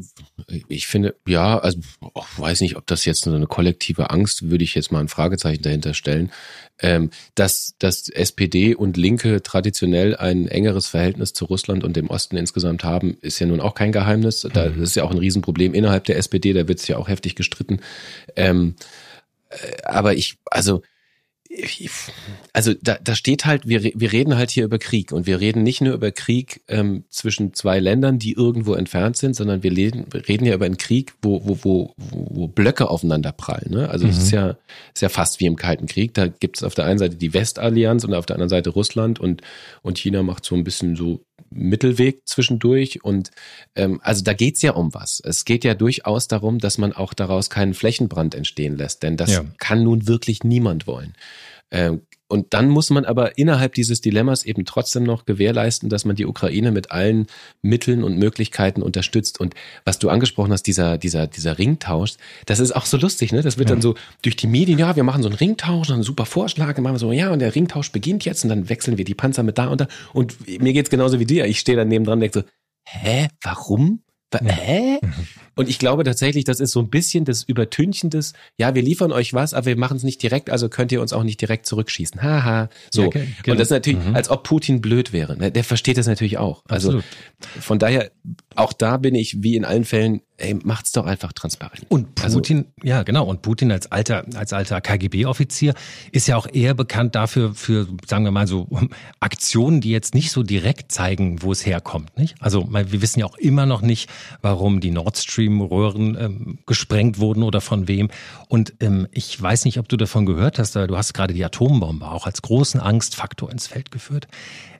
[SPEAKER 1] ich finde, ja, also ich weiß nicht, ob das jetzt so eine kollektive Angst, würde ich jetzt mal ein Fragezeichen dahinter stellen. Ähm, dass, dass SPD und Linke traditionell ein engeres Verhältnis zu Russland und dem Osten insgesamt haben, ist ja nun auch kein Geheimnis. Da mhm. ist ja auch ein Riesenproblem innerhalb der SPD, da wird es ja auch heftig gestritten. Ähm, äh, aber ich, also also da, da steht halt, wir, wir reden halt hier über Krieg und wir reden nicht nur über Krieg ähm, zwischen zwei Ländern, die irgendwo entfernt sind, sondern wir reden, wir reden ja über einen Krieg, wo, wo, wo, wo Blöcke aufeinander prallen. Ne? Also es mhm. ist ja, ist ja fast wie im Kalten Krieg. Da gibt es auf der einen Seite die Westallianz und auf der anderen Seite Russland und, und China macht so ein bisschen so Mittelweg zwischendurch. Und ähm, also da geht's ja um was. Es geht ja durchaus darum, dass man auch daraus keinen Flächenbrand entstehen lässt, denn das ja. kann nun wirklich niemand wollen. Ähm, und dann muss man aber innerhalb dieses Dilemmas eben trotzdem noch gewährleisten, dass man die Ukraine mit allen Mitteln und Möglichkeiten unterstützt. Und was du angesprochen hast, dieser, dieser, dieser Ringtausch, das ist auch so lustig, ne? Das wird ja. dann so durch die Medien, ja, wir machen so einen Ringtausch, einen super Vorschlag, dann machen wir so, ja, und der Ringtausch beginnt jetzt und dann wechseln wir die Panzer mit da und da. Und mir geht's genauso wie dir. Ich stehe da nebendran und denke so, hä, warum? Hä? Und ich glaube tatsächlich, das ist so ein bisschen das Übertünchen des, ja, wir liefern euch was, aber wir machen es nicht direkt, also könnt ihr uns auch nicht direkt zurückschießen. Haha. So. Ja, okay, genau. Und das ist natürlich, mhm. als ob Putin blöd wäre. Der versteht das natürlich auch. Also Absolut. von daher, auch da bin ich, wie in allen Fällen, ey, macht's doch einfach transparent.
[SPEAKER 2] Und also Putin, also, ja genau, und Putin als alter, als alter KGB-Offizier ist ja auch eher bekannt dafür, für, sagen wir mal so, Aktionen, die jetzt nicht so direkt zeigen, wo es herkommt. Nicht? Also wir wissen ja auch immer noch nicht, warum die Nord Stream-Röhren ähm, gesprengt wurden oder von wem. Und ähm, ich weiß nicht, ob du davon gehört hast, aber du hast gerade die Atombombe auch als großen Angstfaktor ins Feld geführt.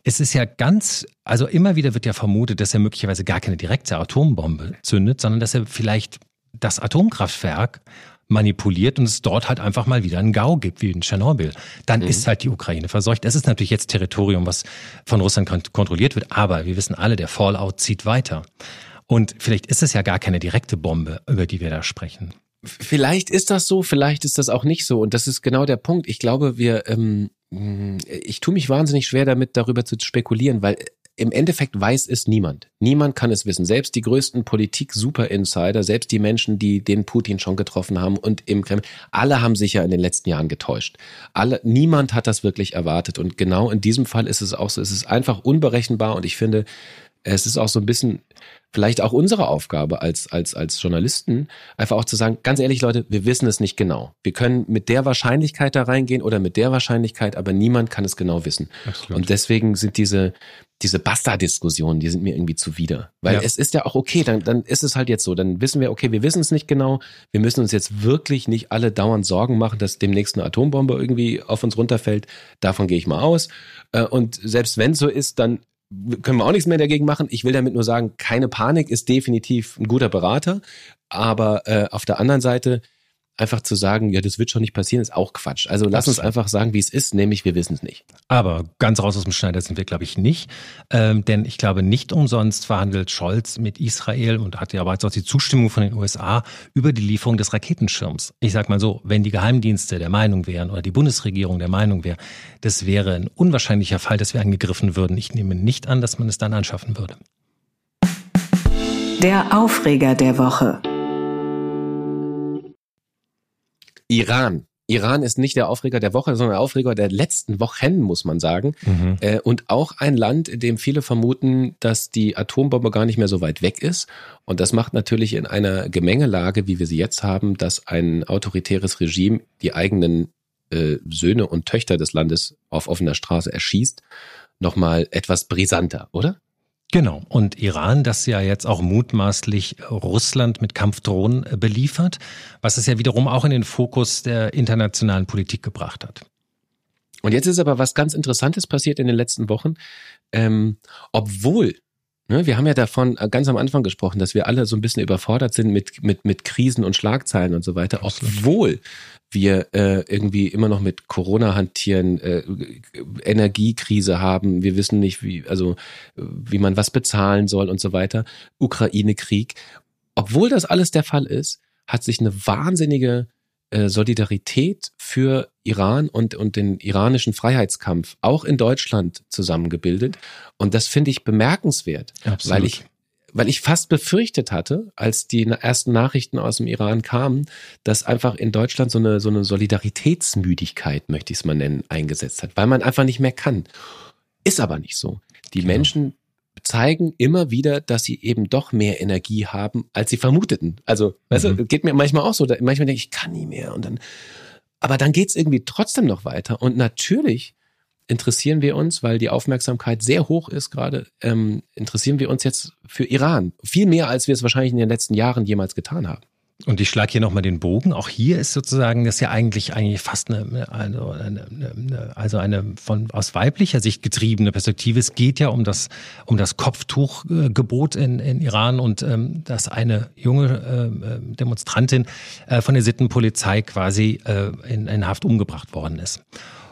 [SPEAKER 2] Es ist ja ganz, also immer wieder wird ja vermutet, dass er möglicherweise gar keine direkte Atombombe zündet, sondern dass er vielleicht das Atomkraftwerk manipuliert und es dort halt einfach mal wieder einen GAU gibt, wie in Tschernobyl. Dann mhm. ist halt die Ukraine verseucht. Das ist natürlich jetzt Territorium, was von Russland kontrolliert wird, aber wir wissen alle, der Fallout zieht weiter. Und vielleicht ist es ja gar keine direkte Bombe, über die wir da sprechen.
[SPEAKER 1] Vielleicht ist das so, vielleicht ist das auch nicht so. Und das ist genau der Punkt. Ich glaube, wir, ähm, ich tue mich wahnsinnig schwer damit, darüber zu spekulieren, weil im Endeffekt weiß es niemand. Niemand kann es wissen. Selbst die größten Politik-Super-Insider, selbst die Menschen, die den Putin schon getroffen haben und im Kreml, alle haben sich ja in den letzten Jahren getäuscht. Alle, niemand hat das wirklich erwartet. Und genau in diesem Fall ist es auch so. Es ist einfach unberechenbar und ich finde, es ist auch so ein bisschen vielleicht auch unsere Aufgabe als, als, als Journalisten, einfach auch zu sagen, ganz ehrlich, Leute, wir wissen es nicht genau. Wir können mit der Wahrscheinlichkeit da reingehen oder mit der Wahrscheinlichkeit, aber niemand kann es genau wissen. Absolut. Und deswegen sind diese, diese Basta-Diskussionen, die sind mir irgendwie zuwider. Weil ja. es ist ja auch okay, dann, dann ist es halt jetzt so. Dann wissen wir, okay, wir wissen es nicht genau. Wir müssen uns jetzt wirklich nicht alle dauernd Sorgen machen, dass demnächst eine Atombombe irgendwie auf uns runterfällt. Davon gehe ich mal aus. Äh, und selbst wenn es so ist, dann können wir auch nichts mehr dagegen machen. Ich will damit nur sagen, keine Panik ist definitiv ein guter Berater. Aber äh, auf der anderen Seite einfach zu sagen, ja, das wird schon nicht passieren, ist auch Quatsch. Also lass uns einfach sagen, wie es ist, nämlich wir wissen es nicht.
[SPEAKER 2] Aber ganz raus aus dem Schneider sind wir, glaube ich, nicht. Ähm, denn ich glaube, nicht umsonst verhandelt Scholz mit Israel und hat ja aber jetzt auch die Zustimmung von den USA über die Lieferung des Raketenschirms. Ich sag mal so, wenn die Geheimdienste der Meinung wären oder die Bundesregierung der Meinung wäre, das wäre ein unwahrscheinlicher Fall, dass wir angegriffen würden. Ich nehme nicht an, dass man es dann anschaffen würde.
[SPEAKER 4] Der Aufreger der Woche.
[SPEAKER 1] Iran. Iran ist nicht der Aufreger der Woche, sondern der Aufreger der letzten Wochen, muss man sagen. Mhm. Äh, und auch ein Land, in dem viele vermuten, dass die Atombombe gar nicht mehr so weit weg ist. Und das macht natürlich in einer Gemengelage, wie wir sie jetzt haben, dass ein autoritäres Regime die eigenen äh, Söhne und Töchter des Landes auf offener Straße erschießt, nochmal etwas brisanter, oder?
[SPEAKER 2] Genau. Und Iran, das ja jetzt auch mutmaßlich Russland mit Kampfdrohnen äh, beliefert, was es ja wiederum auch in den Fokus der internationalen Politik gebracht hat.
[SPEAKER 1] Und jetzt ist aber was ganz Interessantes passiert in den letzten Wochen. Ähm, obwohl Ne, wir haben ja davon äh, ganz am Anfang gesprochen, dass wir alle so ein bisschen überfordert sind mit, mit, mit Krisen und Schlagzeilen und so weiter, obwohl wir äh, irgendwie immer noch mit Corona hantieren, äh, Energiekrise haben, wir wissen nicht, wie, also wie man was bezahlen soll und so weiter, Ukraine-Krieg. Obwohl das alles der Fall ist, hat sich eine wahnsinnige äh, Solidarität für Iran und, und den iranischen Freiheitskampf auch in Deutschland zusammengebildet. Und das finde ich bemerkenswert, Absolut. weil ich weil ich fast befürchtet hatte, als die ersten Nachrichten aus dem Iran kamen, dass einfach in Deutschland so eine, so eine Solidaritätsmüdigkeit, möchte ich es mal nennen, eingesetzt hat, weil man einfach nicht mehr kann. Ist aber nicht so. Die genau. Menschen zeigen immer wieder, dass sie eben doch mehr Energie haben, als sie vermuteten. Also, mhm. weißt du, mhm. geht mir manchmal auch so, manchmal denke ich, ich kann nie mehr und dann, aber dann geht's irgendwie trotzdem noch weiter. Und natürlich interessieren wir uns, weil die Aufmerksamkeit sehr hoch ist gerade, ähm, interessieren wir uns jetzt für Iran. Viel mehr, als wir es wahrscheinlich in den letzten Jahren jemals getan haben.
[SPEAKER 2] Und ich schlage hier nochmal den Bogen. Auch hier ist sozusagen das ja eigentlich eigentlich fast eine, also eine, eine, also eine von aus weiblicher Sicht getriebene Perspektive. Es geht ja um das um das Kopftuchgebot in, in Iran und ähm, dass eine junge äh, Demonstrantin äh, von der Sittenpolizei quasi äh, in, in Haft umgebracht worden ist.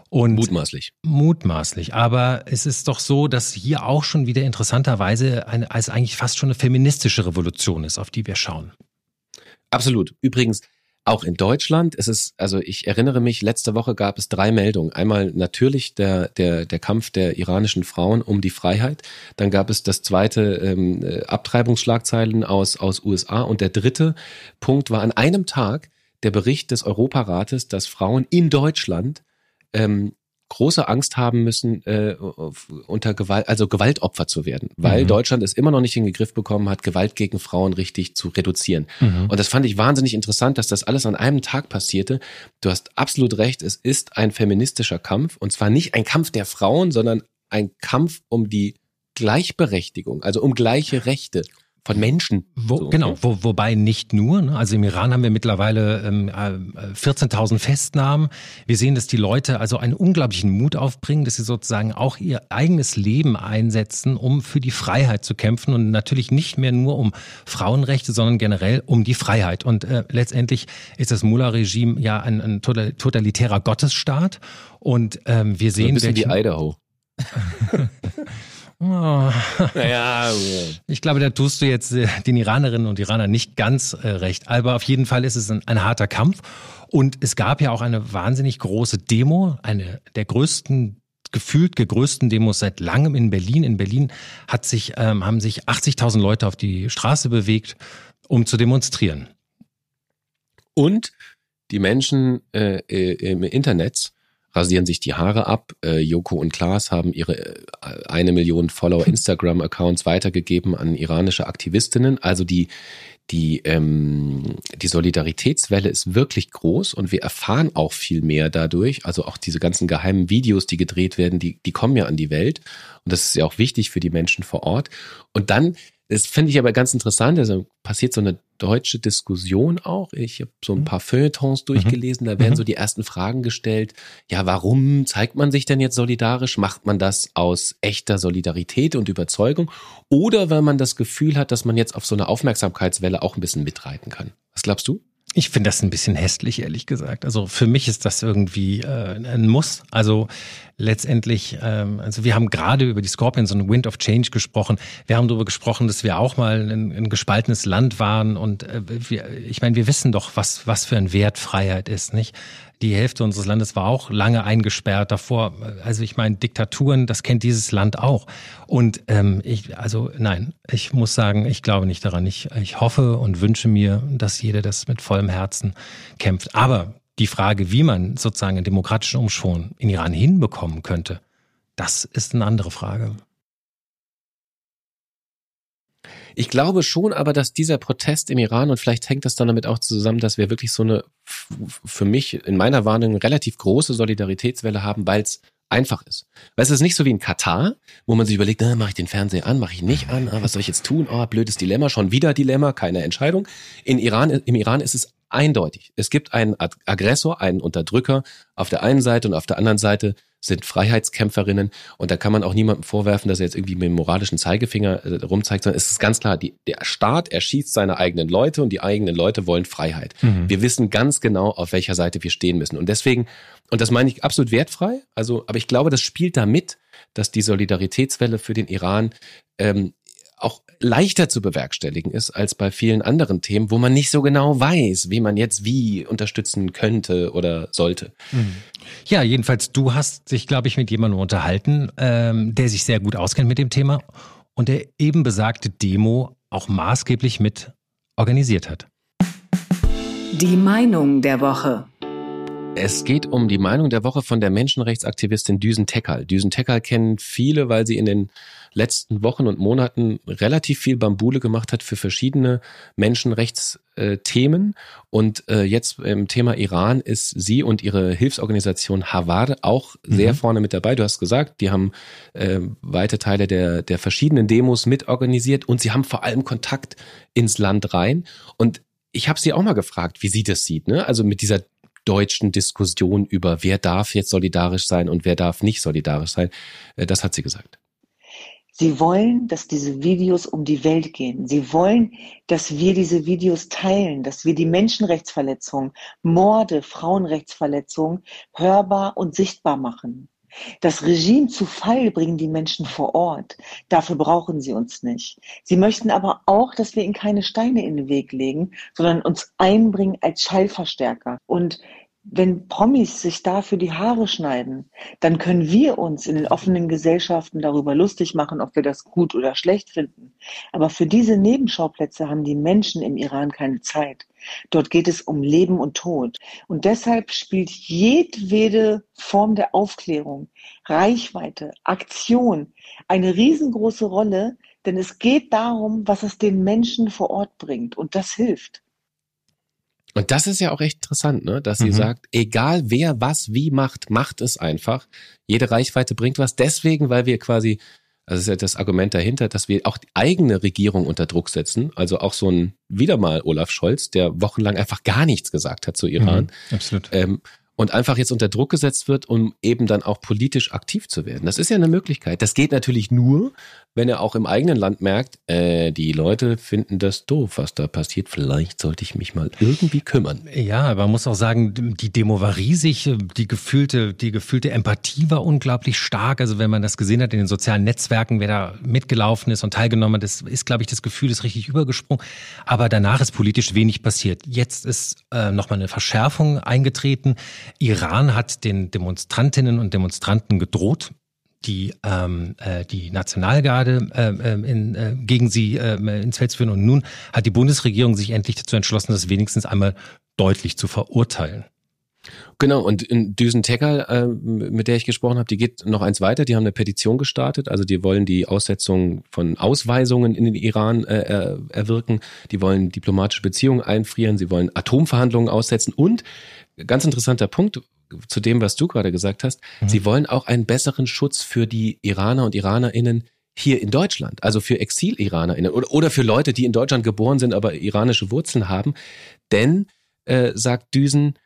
[SPEAKER 1] Und mutmaßlich.
[SPEAKER 2] Mutmaßlich. Aber es ist doch so, dass hier auch schon wieder interessanterweise eine, als eigentlich fast schon eine feministische Revolution ist, auf die wir schauen.
[SPEAKER 1] Absolut. Übrigens, auch in Deutschland ist es, also ich erinnere mich, letzte Woche gab es drei Meldungen. Einmal natürlich der, der, der Kampf der iranischen Frauen um die Freiheit. Dann gab es das zweite ähm, äh, Abtreibungsschlagzeilen aus, aus USA. Und der dritte Punkt war an einem Tag der Bericht des Europarates, dass Frauen in Deutschland ähm, große Angst haben müssen, äh, unter Gewalt, also Gewaltopfer zu werden, weil mhm. Deutschland es immer noch nicht in den Griff bekommen hat, Gewalt gegen Frauen richtig zu reduzieren. Mhm. Und das fand ich wahnsinnig interessant, dass das alles an einem Tag passierte. Du hast absolut recht, es ist ein feministischer Kampf und zwar nicht ein Kampf der Frauen, sondern ein Kampf um die Gleichberechtigung, also um gleiche Rechte von Menschen.
[SPEAKER 2] Wo, so, genau, wo, wobei nicht nur. Ne? Also im Iran haben wir mittlerweile ähm, 14.000 äh, Festnahmen. Wir sehen, dass die Leute also einen unglaublichen Mut aufbringen, dass sie sozusagen auch ihr eigenes Leben einsetzen, um für die Freiheit zu kämpfen und natürlich nicht mehr nur um Frauenrechte, sondern generell um die Freiheit. Und äh, letztendlich ist das Mullah-Regime ja ein, ein totalitärer Gottesstaat. Und ähm, wir sehen,
[SPEAKER 1] so ein bisschen wie Idaho.
[SPEAKER 2] Oh. Naja, ich glaube, da tust du jetzt äh, den Iranerinnen und Iranern nicht ganz äh, recht. Aber auf jeden Fall ist es ein, ein, harter Kampf. Und es gab ja auch eine wahnsinnig große Demo, eine der größten gefühlt größten Demos seit langem in Berlin. In Berlin hat sich, ähm, haben sich 80.000 Leute auf die Straße bewegt, um zu demonstrieren.
[SPEAKER 1] Und die Menschen äh, äh im Internet rasieren sich die Haare ab. Äh, Joko und Klaas haben ihre äh, eine Million Follower Instagram-Accounts weitergegeben an iranische Aktivistinnen. Also die, die, ähm, die Solidaritätswelle ist wirklich groß und wir erfahren auch viel mehr dadurch. Also auch diese ganzen geheimen Videos, die gedreht werden, die, die kommen ja an die Welt. Und das ist ja auch wichtig für die Menschen vor Ort. Und dann das finde ich aber ganz interessant. Also passiert so eine deutsche Diskussion auch. Ich habe so ein mhm. paar Feuilletons mhm. durchgelesen, da werden mhm. so die ersten Fragen gestellt. Ja, warum zeigt man sich denn jetzt solidarisch? Macht man das aus echter Solidarität und Überzeugung? Oder weil man das Gefühl hat, dass man jetzt auf so eine Aufmerksamkeitswelle auch ein bisschen mitreiten kann? Was glaubst du?
[SPEAKER 2] Ich finde das ein bisschen hässlich, ehrlich gesagt. Also für mich ist das irgendwie äh, ein Muss. Also letztendlich, ähm, also wir haben gerade über die Scorpions und Wind of Change gesprochen. Wir haben darüber gesprochen, dass wir auch mal ein, ein gespaltenes Land waren. Und äh, wir, ich meine, wir wissen doch, was, was für ein Wert Freiheit ist, nicht? Die Hälfte unseres Landes war auch lange eingesperrt davor. Also ich meine, Diktaturen, das kennt dieses Land auch. Und ähm, ich, also nein, ich muss sagen, ich glaube nicht daran. Ich, ich hoffe und wünsche mir, dass jeder das mit vollem Herzen kämpft. Aber Die Frage, wie man sozusagen einen demokratischen Umschwung in Iran hinbekommen könnte, das ist eine andere Frage.
[SPEAKER 1] Ich glaube schon aber, dass dieser Protest im Iran, und vielleicht hängt das dann damit auch zusammen, dass wir wirklich so eine, für mich in meiner Warnung, relativ große Solidaritätswelle haben, weil es einfach ist. Du, es ist nicht so wie in Katar, wo man sich überlegt, mache ich den Fernseher an, mache ich nicht an, ah, was soll ich jetzt tun? Oh, blödes Dilemma, schon wieder Dilemma, keine Entscheidung. In Iran, Im Iran ist es eindeutig. Es gibt einen Aggressor, einen Unterdrücker auf der einen Seite und auf der anderen Seite sind Freiheitskämpferinnen und da kann man auch niemandem vorwerfen, dass er jetzt irgendwie mit dem moralischen Zeigefinger äh, rumzeigt, sondern es ist ganz klar, die, der Staat erschießt seine eigenen Leute und die eigenen Leute wollen Freiheit. Mhm. Wir wissen ganz genau, auf welcher Seite wir stehen müssen und deswegen, und das meine ich absolut wertfrei, also, aber ich glaube, das spielt da mit, dass die Solidaritätswelle für den Iran ähm, auch leichter zu bewerkstelligen ist als bei vielen anderen Themen, wo man nicht so genau weiß, wie man jetzt wie unterstützen könnte oder sollte.
[SPEAKER 2] Mhm. Ja, jedenfalls, du hast dich, glaube ich, mit jemandem unterhalten, ähm, der sich sehr gut auskennt mit dem Thema und der eben besagte Demo auch maßgeblich mit organisiert hat.
[SPEAKER 4] Die Meinung der Woche.
[SPEAKER 1] Es geht um die Meinung der Woche von der Menschenrechtsaktivistin Düsen Tekal. Düsen Tekal kennen viele, weil sie in den letzten Wochen und Monaten relativ viel Bambule gemacht hat für verschiedene Menschenrechtsthemen. Und äh, jetzt im Thema Iran ist sie und ihre Hilfsorganisation Havar auch sehr mhm. vorne mit dabei. Du hast gesagt, die haben äh, weite Teile der, der verschiedenen Demos mitorganisiert und sie haben vor allem Kontakt ins Land rein. Und ich habe sie auch mal gefragt, wie sie das sieht. Ne? Also mit dieser deutschen Diskussion über, wer darf jetzt solidarisch sein und wer darf nicht solidarisch sein. Äh, das hat sie gesagt.
[SPEAKER 3] Sie wollen, dass diese Videos um die Welt gehen. Sie wollen, dass wir diese Videos teilen, dass wir die Menschenrechtsverletzungen, Morde, Frauenrechtsverletzungen hörbar und sichtbar machen. Das Regime zu Fall bringen die Menschen vor Ort. Dafür brauchen sie uns nicht. Sie möchten aber auch, dass wir ihnen keine Steine in den Weg legen, sondern uns einbringen als Schallverstärker. Und wenn Promis sich dafür die Haare schneiden, dann können wir uns in den offenen Gesellschaften darüber lustig machen, ob wir das gut oder schlecht finden. Aber für diese Nebenschauplätze haben die Menschen im Iran keine Zeit. Dort geht es um Leben und Tod. Und deshalb spielt jedwede Form der Aufklärung, Reichweite, Aktion eine riesengroße Rolle, denn es geht darum, was es den Menschen vor Ort bringt. Und das hilft.
[SPEAKER 1] Und das ist ja auch echt interessant, ne? dass sie mhm. sagt, egal wer was wie macht, macht es einfach. Jede Reichweite bringt was. Deswegen, weil wir quasi, also ist ja das Argument dahinter, dass wir auch die eigene Regierung unter Druck setzen. Also auch so ein, wieder mal Olaf Scholz, der wochenlang einfach gar nichts gesagt hat zu Iran.
[SPEAKER 2] Mhm, absolut.
[SPEAKER 1] Ähm, und einfach jetzt unter Druck gesetzt wird, um eben dann auch politisch aktiv zu werden. Das ist ja eine Möglichkeit. Das geht natürlich nur, wenn er auch im eigenen Land merkt, äh, die Leute finden das doof, was da passiert. Vielleicht sollte ich mich mal irgendwie kümmern.
[SPEAKER 2] Ja, aber man muss auch sagen, die Demo war riesig, die gefühlte, die gefühlte Empathie war unglaublich stark. Also wenn man das gesehen hat in den sozialen Netzwerken, wer da mitgelaufen ist und teilgenommen hat, das ist, glaube ich, das Gefühl ist richtig übergesprungen. Aber danach ist politisch wenig passiert. Jetzt ist äh, nochmal eine Verschärfung eingetreten. Iran hat den Demonstrantinnen und Demonstranten gedroht, die ähm, äh, die Nationalgarde äh, in, äh, gegen sie äh, ins Feld zu führen. Und nun hat die Bundesregierung sich endlich dazu entschlossen, das wenigstens einmal deutlich zu verurteilen.
[SPEAKER 1] Genau, und in Düsen Tekal, äh, mit der ich gesprochen habe, die geht noch eins weiter. Die haben eine Petition gestartet. Also die wollen die Aussetzung von Ausweisungen in den Iran äh, erwirken. Die wollen diplomatische Beziehungen einfrieren. Sie wollen Atomverhandlungen aussetzen. Und ganz interessanter Punkt, zu dem, was du gerade gesagt hast, mhm. sie wollen auch einen besseren Schutz für die Iraner und Iranerinnen hier in Deutschland, also für Exil-IranerInnen oder, oder für Leute, die in Deutschland geboren sind, aber iranische Wurzeln haben. Denn, äh, sagt Düsen,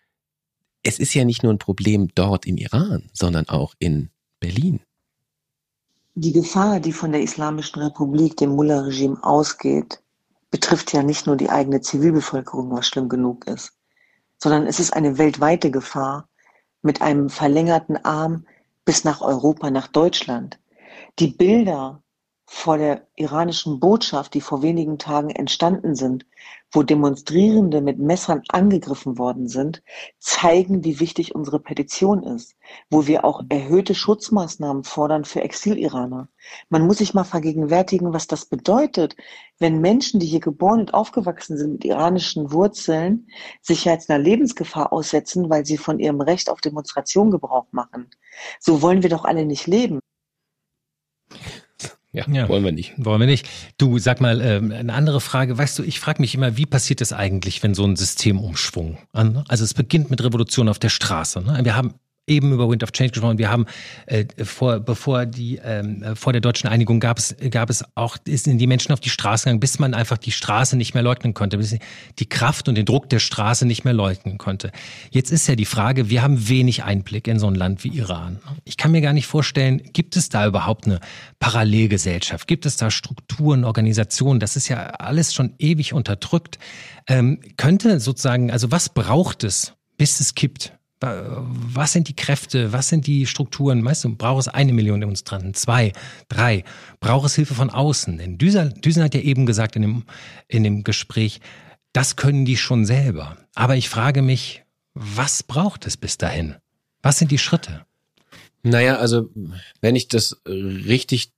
[SPEAKER 1] es ist ja nicht nur ein Problem dort im Iran, sondern auch in Berlin.
[SPEAKER 3] Die Gefahr, die von der Islamischen Republik, dem Mullah-Regime ausgeht, betrifft ja nicht nur die eigene Zivilbevölkerung, was schlimm genug ist, sondern es ist eine weltweite Gefahr, mit einem verlängerten Arm bis nach Europa, nach Deutschland. Die Bilder vor der iranischen Botschaft, die vor wenigen Tagen entstanden sind, wo Demonstrierende mit Messern angegriffen worden sind, zeigen, wie wichtig unsere Petition ist, wo wir auch erhöhte Schutzmaßnahmen fordern für Exil-Iraner. Man muss sich mal vergegenwärtigen, was das bedeutet, wenn Menschen, die hier geboren und aufgewachsen sind mit iranischen Wurzeln, sich jetzt einer Lebensgefahr aussetzen, weil sie von ihrem Recht auf Demonstration Gebrauch machen. So wollen wir doch alle nicht leben.
[SPEAKER 2] Ja, ja, wollen wir nicht. Wollen wir nicht. Du, sag mal, ähm, eine andere Frage. Weißt du, ich frage mich immer, wie passiert es eigentlich, wenn so ein Systemumschwung an? Also es beginnt mit Revolution auf der Straße. Ne? Wir haben eben über Wind of Change gesprochen. Wir haben äh, vor, bevor die ähm, vor der deutschen Einigung gab es gab es auch sind die Menschen auf die Straße gegangen, bis man einfach die Straße nicht mehr leugnen konnte, bis die Kraft und den Druck der Straße nicht mehr leugnen konnte. Jetzt ist ja die Frage: Wir haben wenig Einblick in so ein Land wie Iran. Ich kann mir gar nicht vorstellen, gibt es da überhaupt eine Parallelgesellschaft? Gibt es da Strukturen, Organisationen? Das ist ja alles schon ewig unterdrückt. Ähm, könnte sozusagen, also was braucht es, bis es kippt? Was sind die Kräfte, was sind die Strukturen? Weißt du, braucht es eine Million Demonstranten, zwei, drei? Braucht es Hilfe von außen? Denn Düsen, Düsen hat ja eben gesagt in dem, in dem Gespräch, das können die schon selber. Aber ich frage mich, was braucht es bis dahin? Was sind die Schritte?
[SPEAKER 1] Naja, also wenn ich das richtig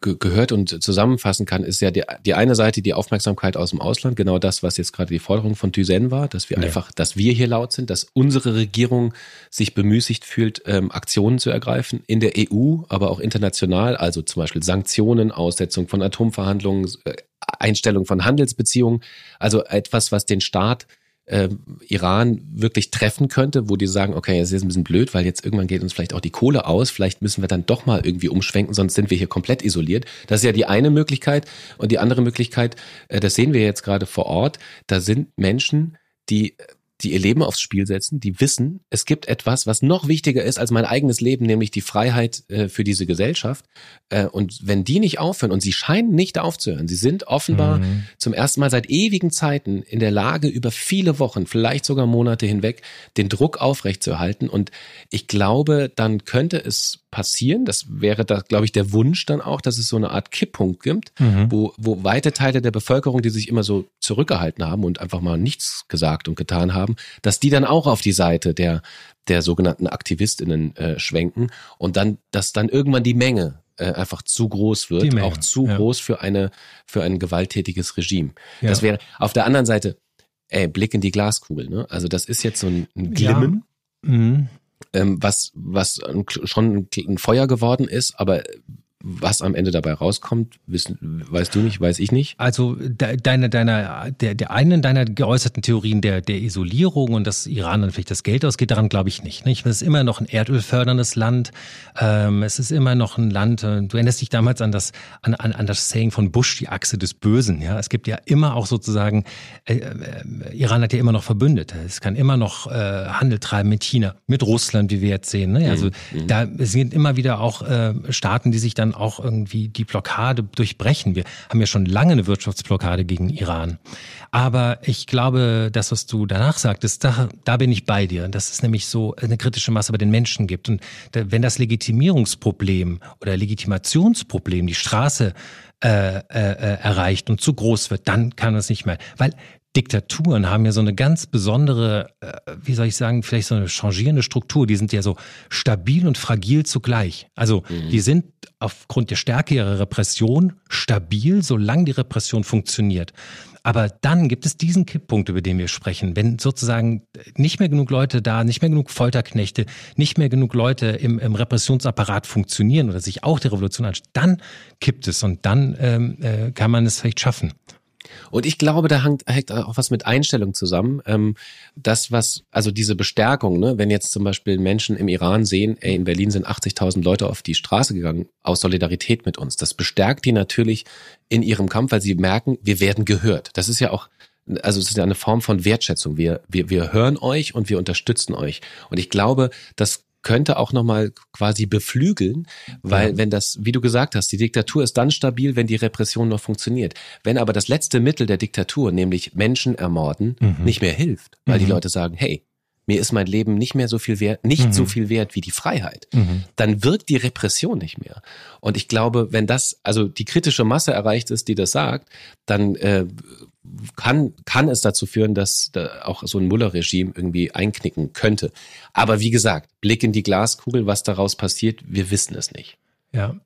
[SPEAKER 1] gehört und zusammenfassen kann, ist ja die, die eine Seite die Aufmerksamkeit aus dem Ausland, genau das, was jetzt gerade die Forderung von Thyssen war, dass wir ja. einfach, dass wir hier laut sind, dass unsere Regierung sich bemüßigt fühlt, ähm, Aktionen zu ergreifen in der EU, aber auch international, also zum Beispiel Sanktionen, Aussetzung von Atomverhandlungen, äh, Einstellung von Handelsbeziehungen, also etwas, was den Staat äh, Iran wirklich treffen könnte, wo die sagen, okay, es ist ein bisschen blöd, weil jetzt irgendwann geht uns vielleicht auch die Kohle aus, vielleicht müssen wir dann doch mal irgendwie umschwenken, sonst sind wir hier komplett isoliert. Das ist ja die eine Möglichkeit. Und die andere Möglichkeit, äh, das sehen wir jetzt gerade vor Ort, da sind Menschen, die die ihr Leben aufs Spiel setzen, die wissen, es gibt etwas, was noch wichtiger ist als mein eigenes Leben, nämlich die Freiheit äh, für diese Gesellschaft. Äh, und wenn die nicht aufhören, und sie scheinen nicht aufzuhören, sie sind offenbar mhm. zum ersten Mal seit ewigen Zeiten in der Lage, über viele Wochen, vielleicht sogar Monate hinweg, den Druck aufrechtzuerhalten. Und ich glaube, dann könnte es passieren. Das wäre da, glaube ich, der Wunsch dann auch, dass es so eine Art Kipppunkt gibt, mhm. wo, wo weite Teile der Bevölkerung, die sich immer so zurückgehalten haben und einfach mal nichts gesagt und getan haben, dass die dann auch auf die Seite der, der sogenannten AktivistInnen äh, schwenken und dann, dass dann irgendwann die Menge äh, einfach zu groß wird, auch zu ja. groß für eine, für ein gewalttätiges Regime. Ja. Das wäre auf der anderen Seite, ey, Blick in die Glaskugel, ne? Also das ist jetzt so ein, ein Glimmen. Ja. Mhm ähm, was, was schon ein Feuer geworden ist, aber was am Ende dabei rauskommt, wissen, weißt du nicht, weiß ich nicht.
[SPEAKER 2] Also deine, deiner, der, der einen deiner geäußerten Theorien der, der Isolierung und dass Iran dann vielleicht das Geld ausgeht, daran glaube ich nicht. nicht? Es ist immer noch ein erdölförderndes Land. Ähm, es ist immer noch ein Land. Äh, du erinnerst dich damals an das, an, an, an das Saying von Bush, die Achse des Bösen. Ja, es gibt ja immer auch sozusagen, äh, äh, Iran hat ja immer noch Verbündete. Es kann immer noch äh, Handel treiben mit China, mit Russland, wie wir jetzt sehen. Ne? Also mhm. da sind immer wieder auch äh, Staaten, die sich dann auch irgendwie die Blockade durchbrechen. Wir haben ja schon lange eine Wirtschaftsblockade gegen Iran. Aber ich glaube, das, was du danach sagtest, da, da bin ich bei dir. Dass es nämlich so eine kritische Masse bei den Menschen gibt. Und wenn das Legitimierungsproblem oder Legitimationsproblem die Straße äh, äh, äh, erreicht und zu groß wird, dann kann es nicht mehr. Weil Diktaturen haben ja so eine ganz besondere, äh, wie soll ich sagen, vielleicht so eine changierende Struktur. Die sind ja so stabil und fragil zugleich. Also mhm. die sind aufgrund der Stärke ihrer Repression stabil, solange die Repression funktioniert. Aber dann gibt es diesen Kipppunkt, über den wir sprechen. Wenn sozusagen nicht mehr genug Leute da, nicht mehr genug Folterknechte, nicht mehr genug Leute im, im Repressionsapparat funktionieren oder sich auch der Revolution anschauen, dann kippt es und dann ähm, äh, kann man es vielleicht schaffen.
[SPEAKER 1] Und ich glaube, da hängt, hängt auch was mit Einstellung zusammen. Ähm, das, was, also diese Bestärkung, ne, wenn jetzt zum Beispiel Menschen im Iran sehen, ey, in Berlin sind 80.000 Leute auf die Straße gegangen, aus Solidarität mit uns. Das bestärkt die natürlich in ihrem Kampf, weil sie merken, wir werden gehört. Das ist ja auch also es ist ja eine Form von Wertschätzung. Wir, wir, wir hören euch und wir unterstützen euch. Und ich glaube, das könnte auch nochmal quasi beflügeln, weil ja. wenn das, wie du gesagt hast, die Diktatur ist dann stabil, wenn die Repression noch funktioniert. Wenn aber das letzte Mittel der Diktatur, nämlich Menschen ermorden, mhm. nicht mehr hilft, weil mhm. die Leute sagen, hey, mir ist mein Leben nicht mehr so viel wert, nicht mhm. so viel wert wie die Freiheit, mhm. dann wirkt die Repression nicht mehr. Und ich glaube, wenn das, also die kritische Masse erreicht ist, die das sagt, dann äh, kann, kann es dazu führen, dass da auch so ein Muller-Regime irgendwie einknicken könnte. Aber wie gesagt, Blick in die Glaskugel, was daraus passiert, wir wissen es nicht.
[SPEAKER 2] Ja,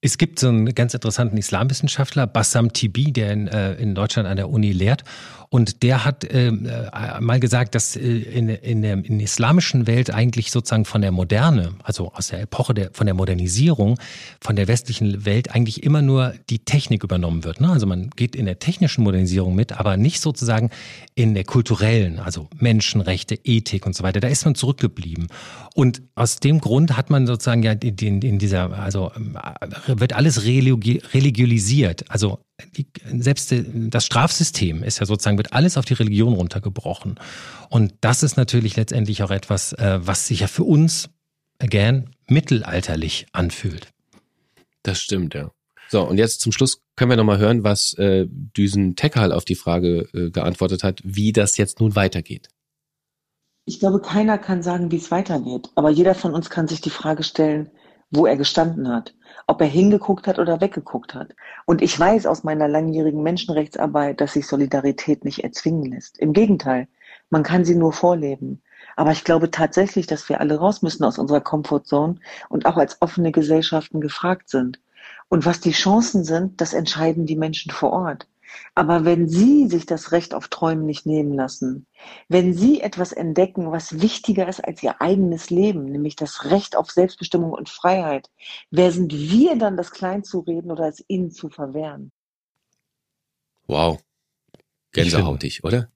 [SPEAKER 2] es gibt so einen ganz interessanten Islamwissenschaftler, Bassam Tibi, der in, äh, in Deutschland an der Uni lehrt. Und der hat ähm, äh, mal gesagt, dass äh, in, in, der, in der islamischen Welt eigentlich sozusagen von der Moderne, also aus der Epoche der, von der Modernisierung, von der westlichen Welt eigentlich immer nur die Technik übernommen wird. Ne? Also man geht in der technischen Modernisierung mit, aber nicht sozusagen in der kulturellen, also Menschenrechte, Ethik und so weiter. Da ist man zurückgeblieben. Und aus dem Grund hat man sozusagen ja in, in dieser, also äh, wird alles religiolisiert. Also die, selbst das Strafsystem ist ja sozusagen, wird alles auf die Religion runtergebrochen. Und das ist natürlich letztendlich auch etwas, äh, was sich ja für uns, again, mittelalterlich anfühlt.
[SPEAKER 1] Das stimmt, ja. So, und jetzt zum Schluss können wir nochmal hören, was äh, Düsen Tekal auf die Frage äh, geantwortet hat, wie das jetzt nun weitergeht.
[SPEAKER 3] Ich glaube, keiner kann sagen, wie es weitergeht. Aber jeder von uns kann sich die Frage stellen, wo er gestanden hat ob er hingeguckt hat oder weggeguckt hat. Und ich weiß aus meiner langjährigen Menschenrechtsarbeit, dass sich Solidarität nicht erzwingen lässt. Im Gegenteil, man kann sie nur vorleben. Aber ich glaube tatsächlich, dass wir alle raus müssen aus unserer Comfortzone und auch als offene Gesellschaften gefragt sind. Und was die Chancen sind, das entscheiden die Menschen vor Ort. Aber wenn Sie sich das Recht auf Träumen nicht nehmen lassen, wenn Sie etwas entdecken, was wichtiger ist als Ihr eigenes Leben, nämlich das Recht auf Selbstbestimmung und Freiheit, wer sind wir dann, das klein zu reden oder es Ihnen zu verwehren?
[SPEAKER 1] Wow. Gänsehautig, oder?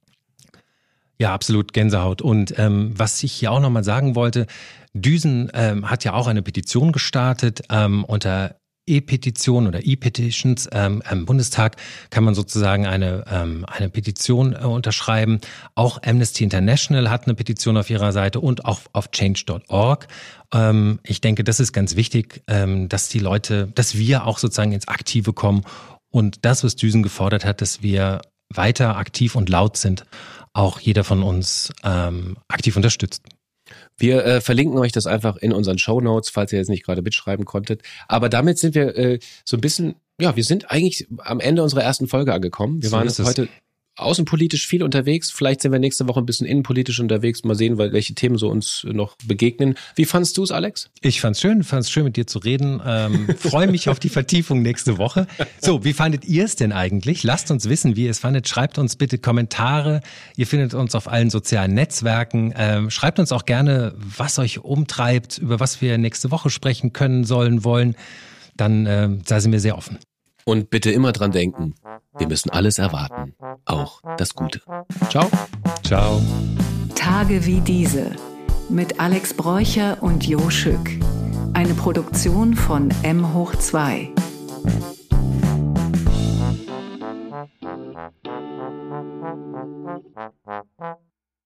[SPEAKER 2] Ja, absolut Gänsehaut. Und ähm, was ich hier auch nochmal sagen wollte, Düsen ähm, hat ja auch eine Petition gestartet ähm, unter E-Petition oder E-Petitions ähm, im Bundestag kann man sozusagen eine, ähm, eine Petition äh, unterschreiben. Auch Amnesty International hat eine Petition auf ihrer Seite und auch auf change.org. Ähm, ich denke, das ist ganz wichtig, ähm, dass die Leute, dass wir auch sozusagen ins Aktive kommen und das, was Düsen gefordert hat, dass wir weiter aktiv und laut sind, auch jeder von uns ähm, aktiv unterstützt.
[SPEAKER 1] Wir äh, verlinken euch das einfach in unseren Show Notes, falls ihr jetzt nicht gerade mitschreiben konntet. Aber damit sind wir äh, so ein bisschen, ja, wir sind eigentlich am Ende unserer ersten Folge angekommen. Wir so waren heute außenpolitisch viel unterwegs. Vielleicht sind wir nächste Woche ein bisschen innenpolitisch unterwegs. Mal sehen, welche Themen so uns noch begegnen. Wie fandst du es, Alex?
[SPEAKER 2] Ich fand's schön, fand's schön mit dir zu reden. Ähm, Freue mich auf die Vertiefung nächste Woche. So, wie fandet ihr es denn eigentlich? Lasst uns wissen, wie ihr es fandet. Schreibt uns bitte Kommentare. Ihr findet uns auf allen sozialen Netzwerken. Ähm, schreibt uns auch gerne, was euch umtreibt, über was wir nächste Woche sprechen können, sollen, wollen. Dann äh, da sind wir sehr offen.
[SPEAKER 1] Und bitte immer dran denken, wir müssen alles erwarten, auch das Gute. Ciao.
[SPEAKER 2] Ciao.
[SPEAKER 4] Tage wie diese mit Alex Bräucher und Jo Schück. Eine Produktion von M hoch 2.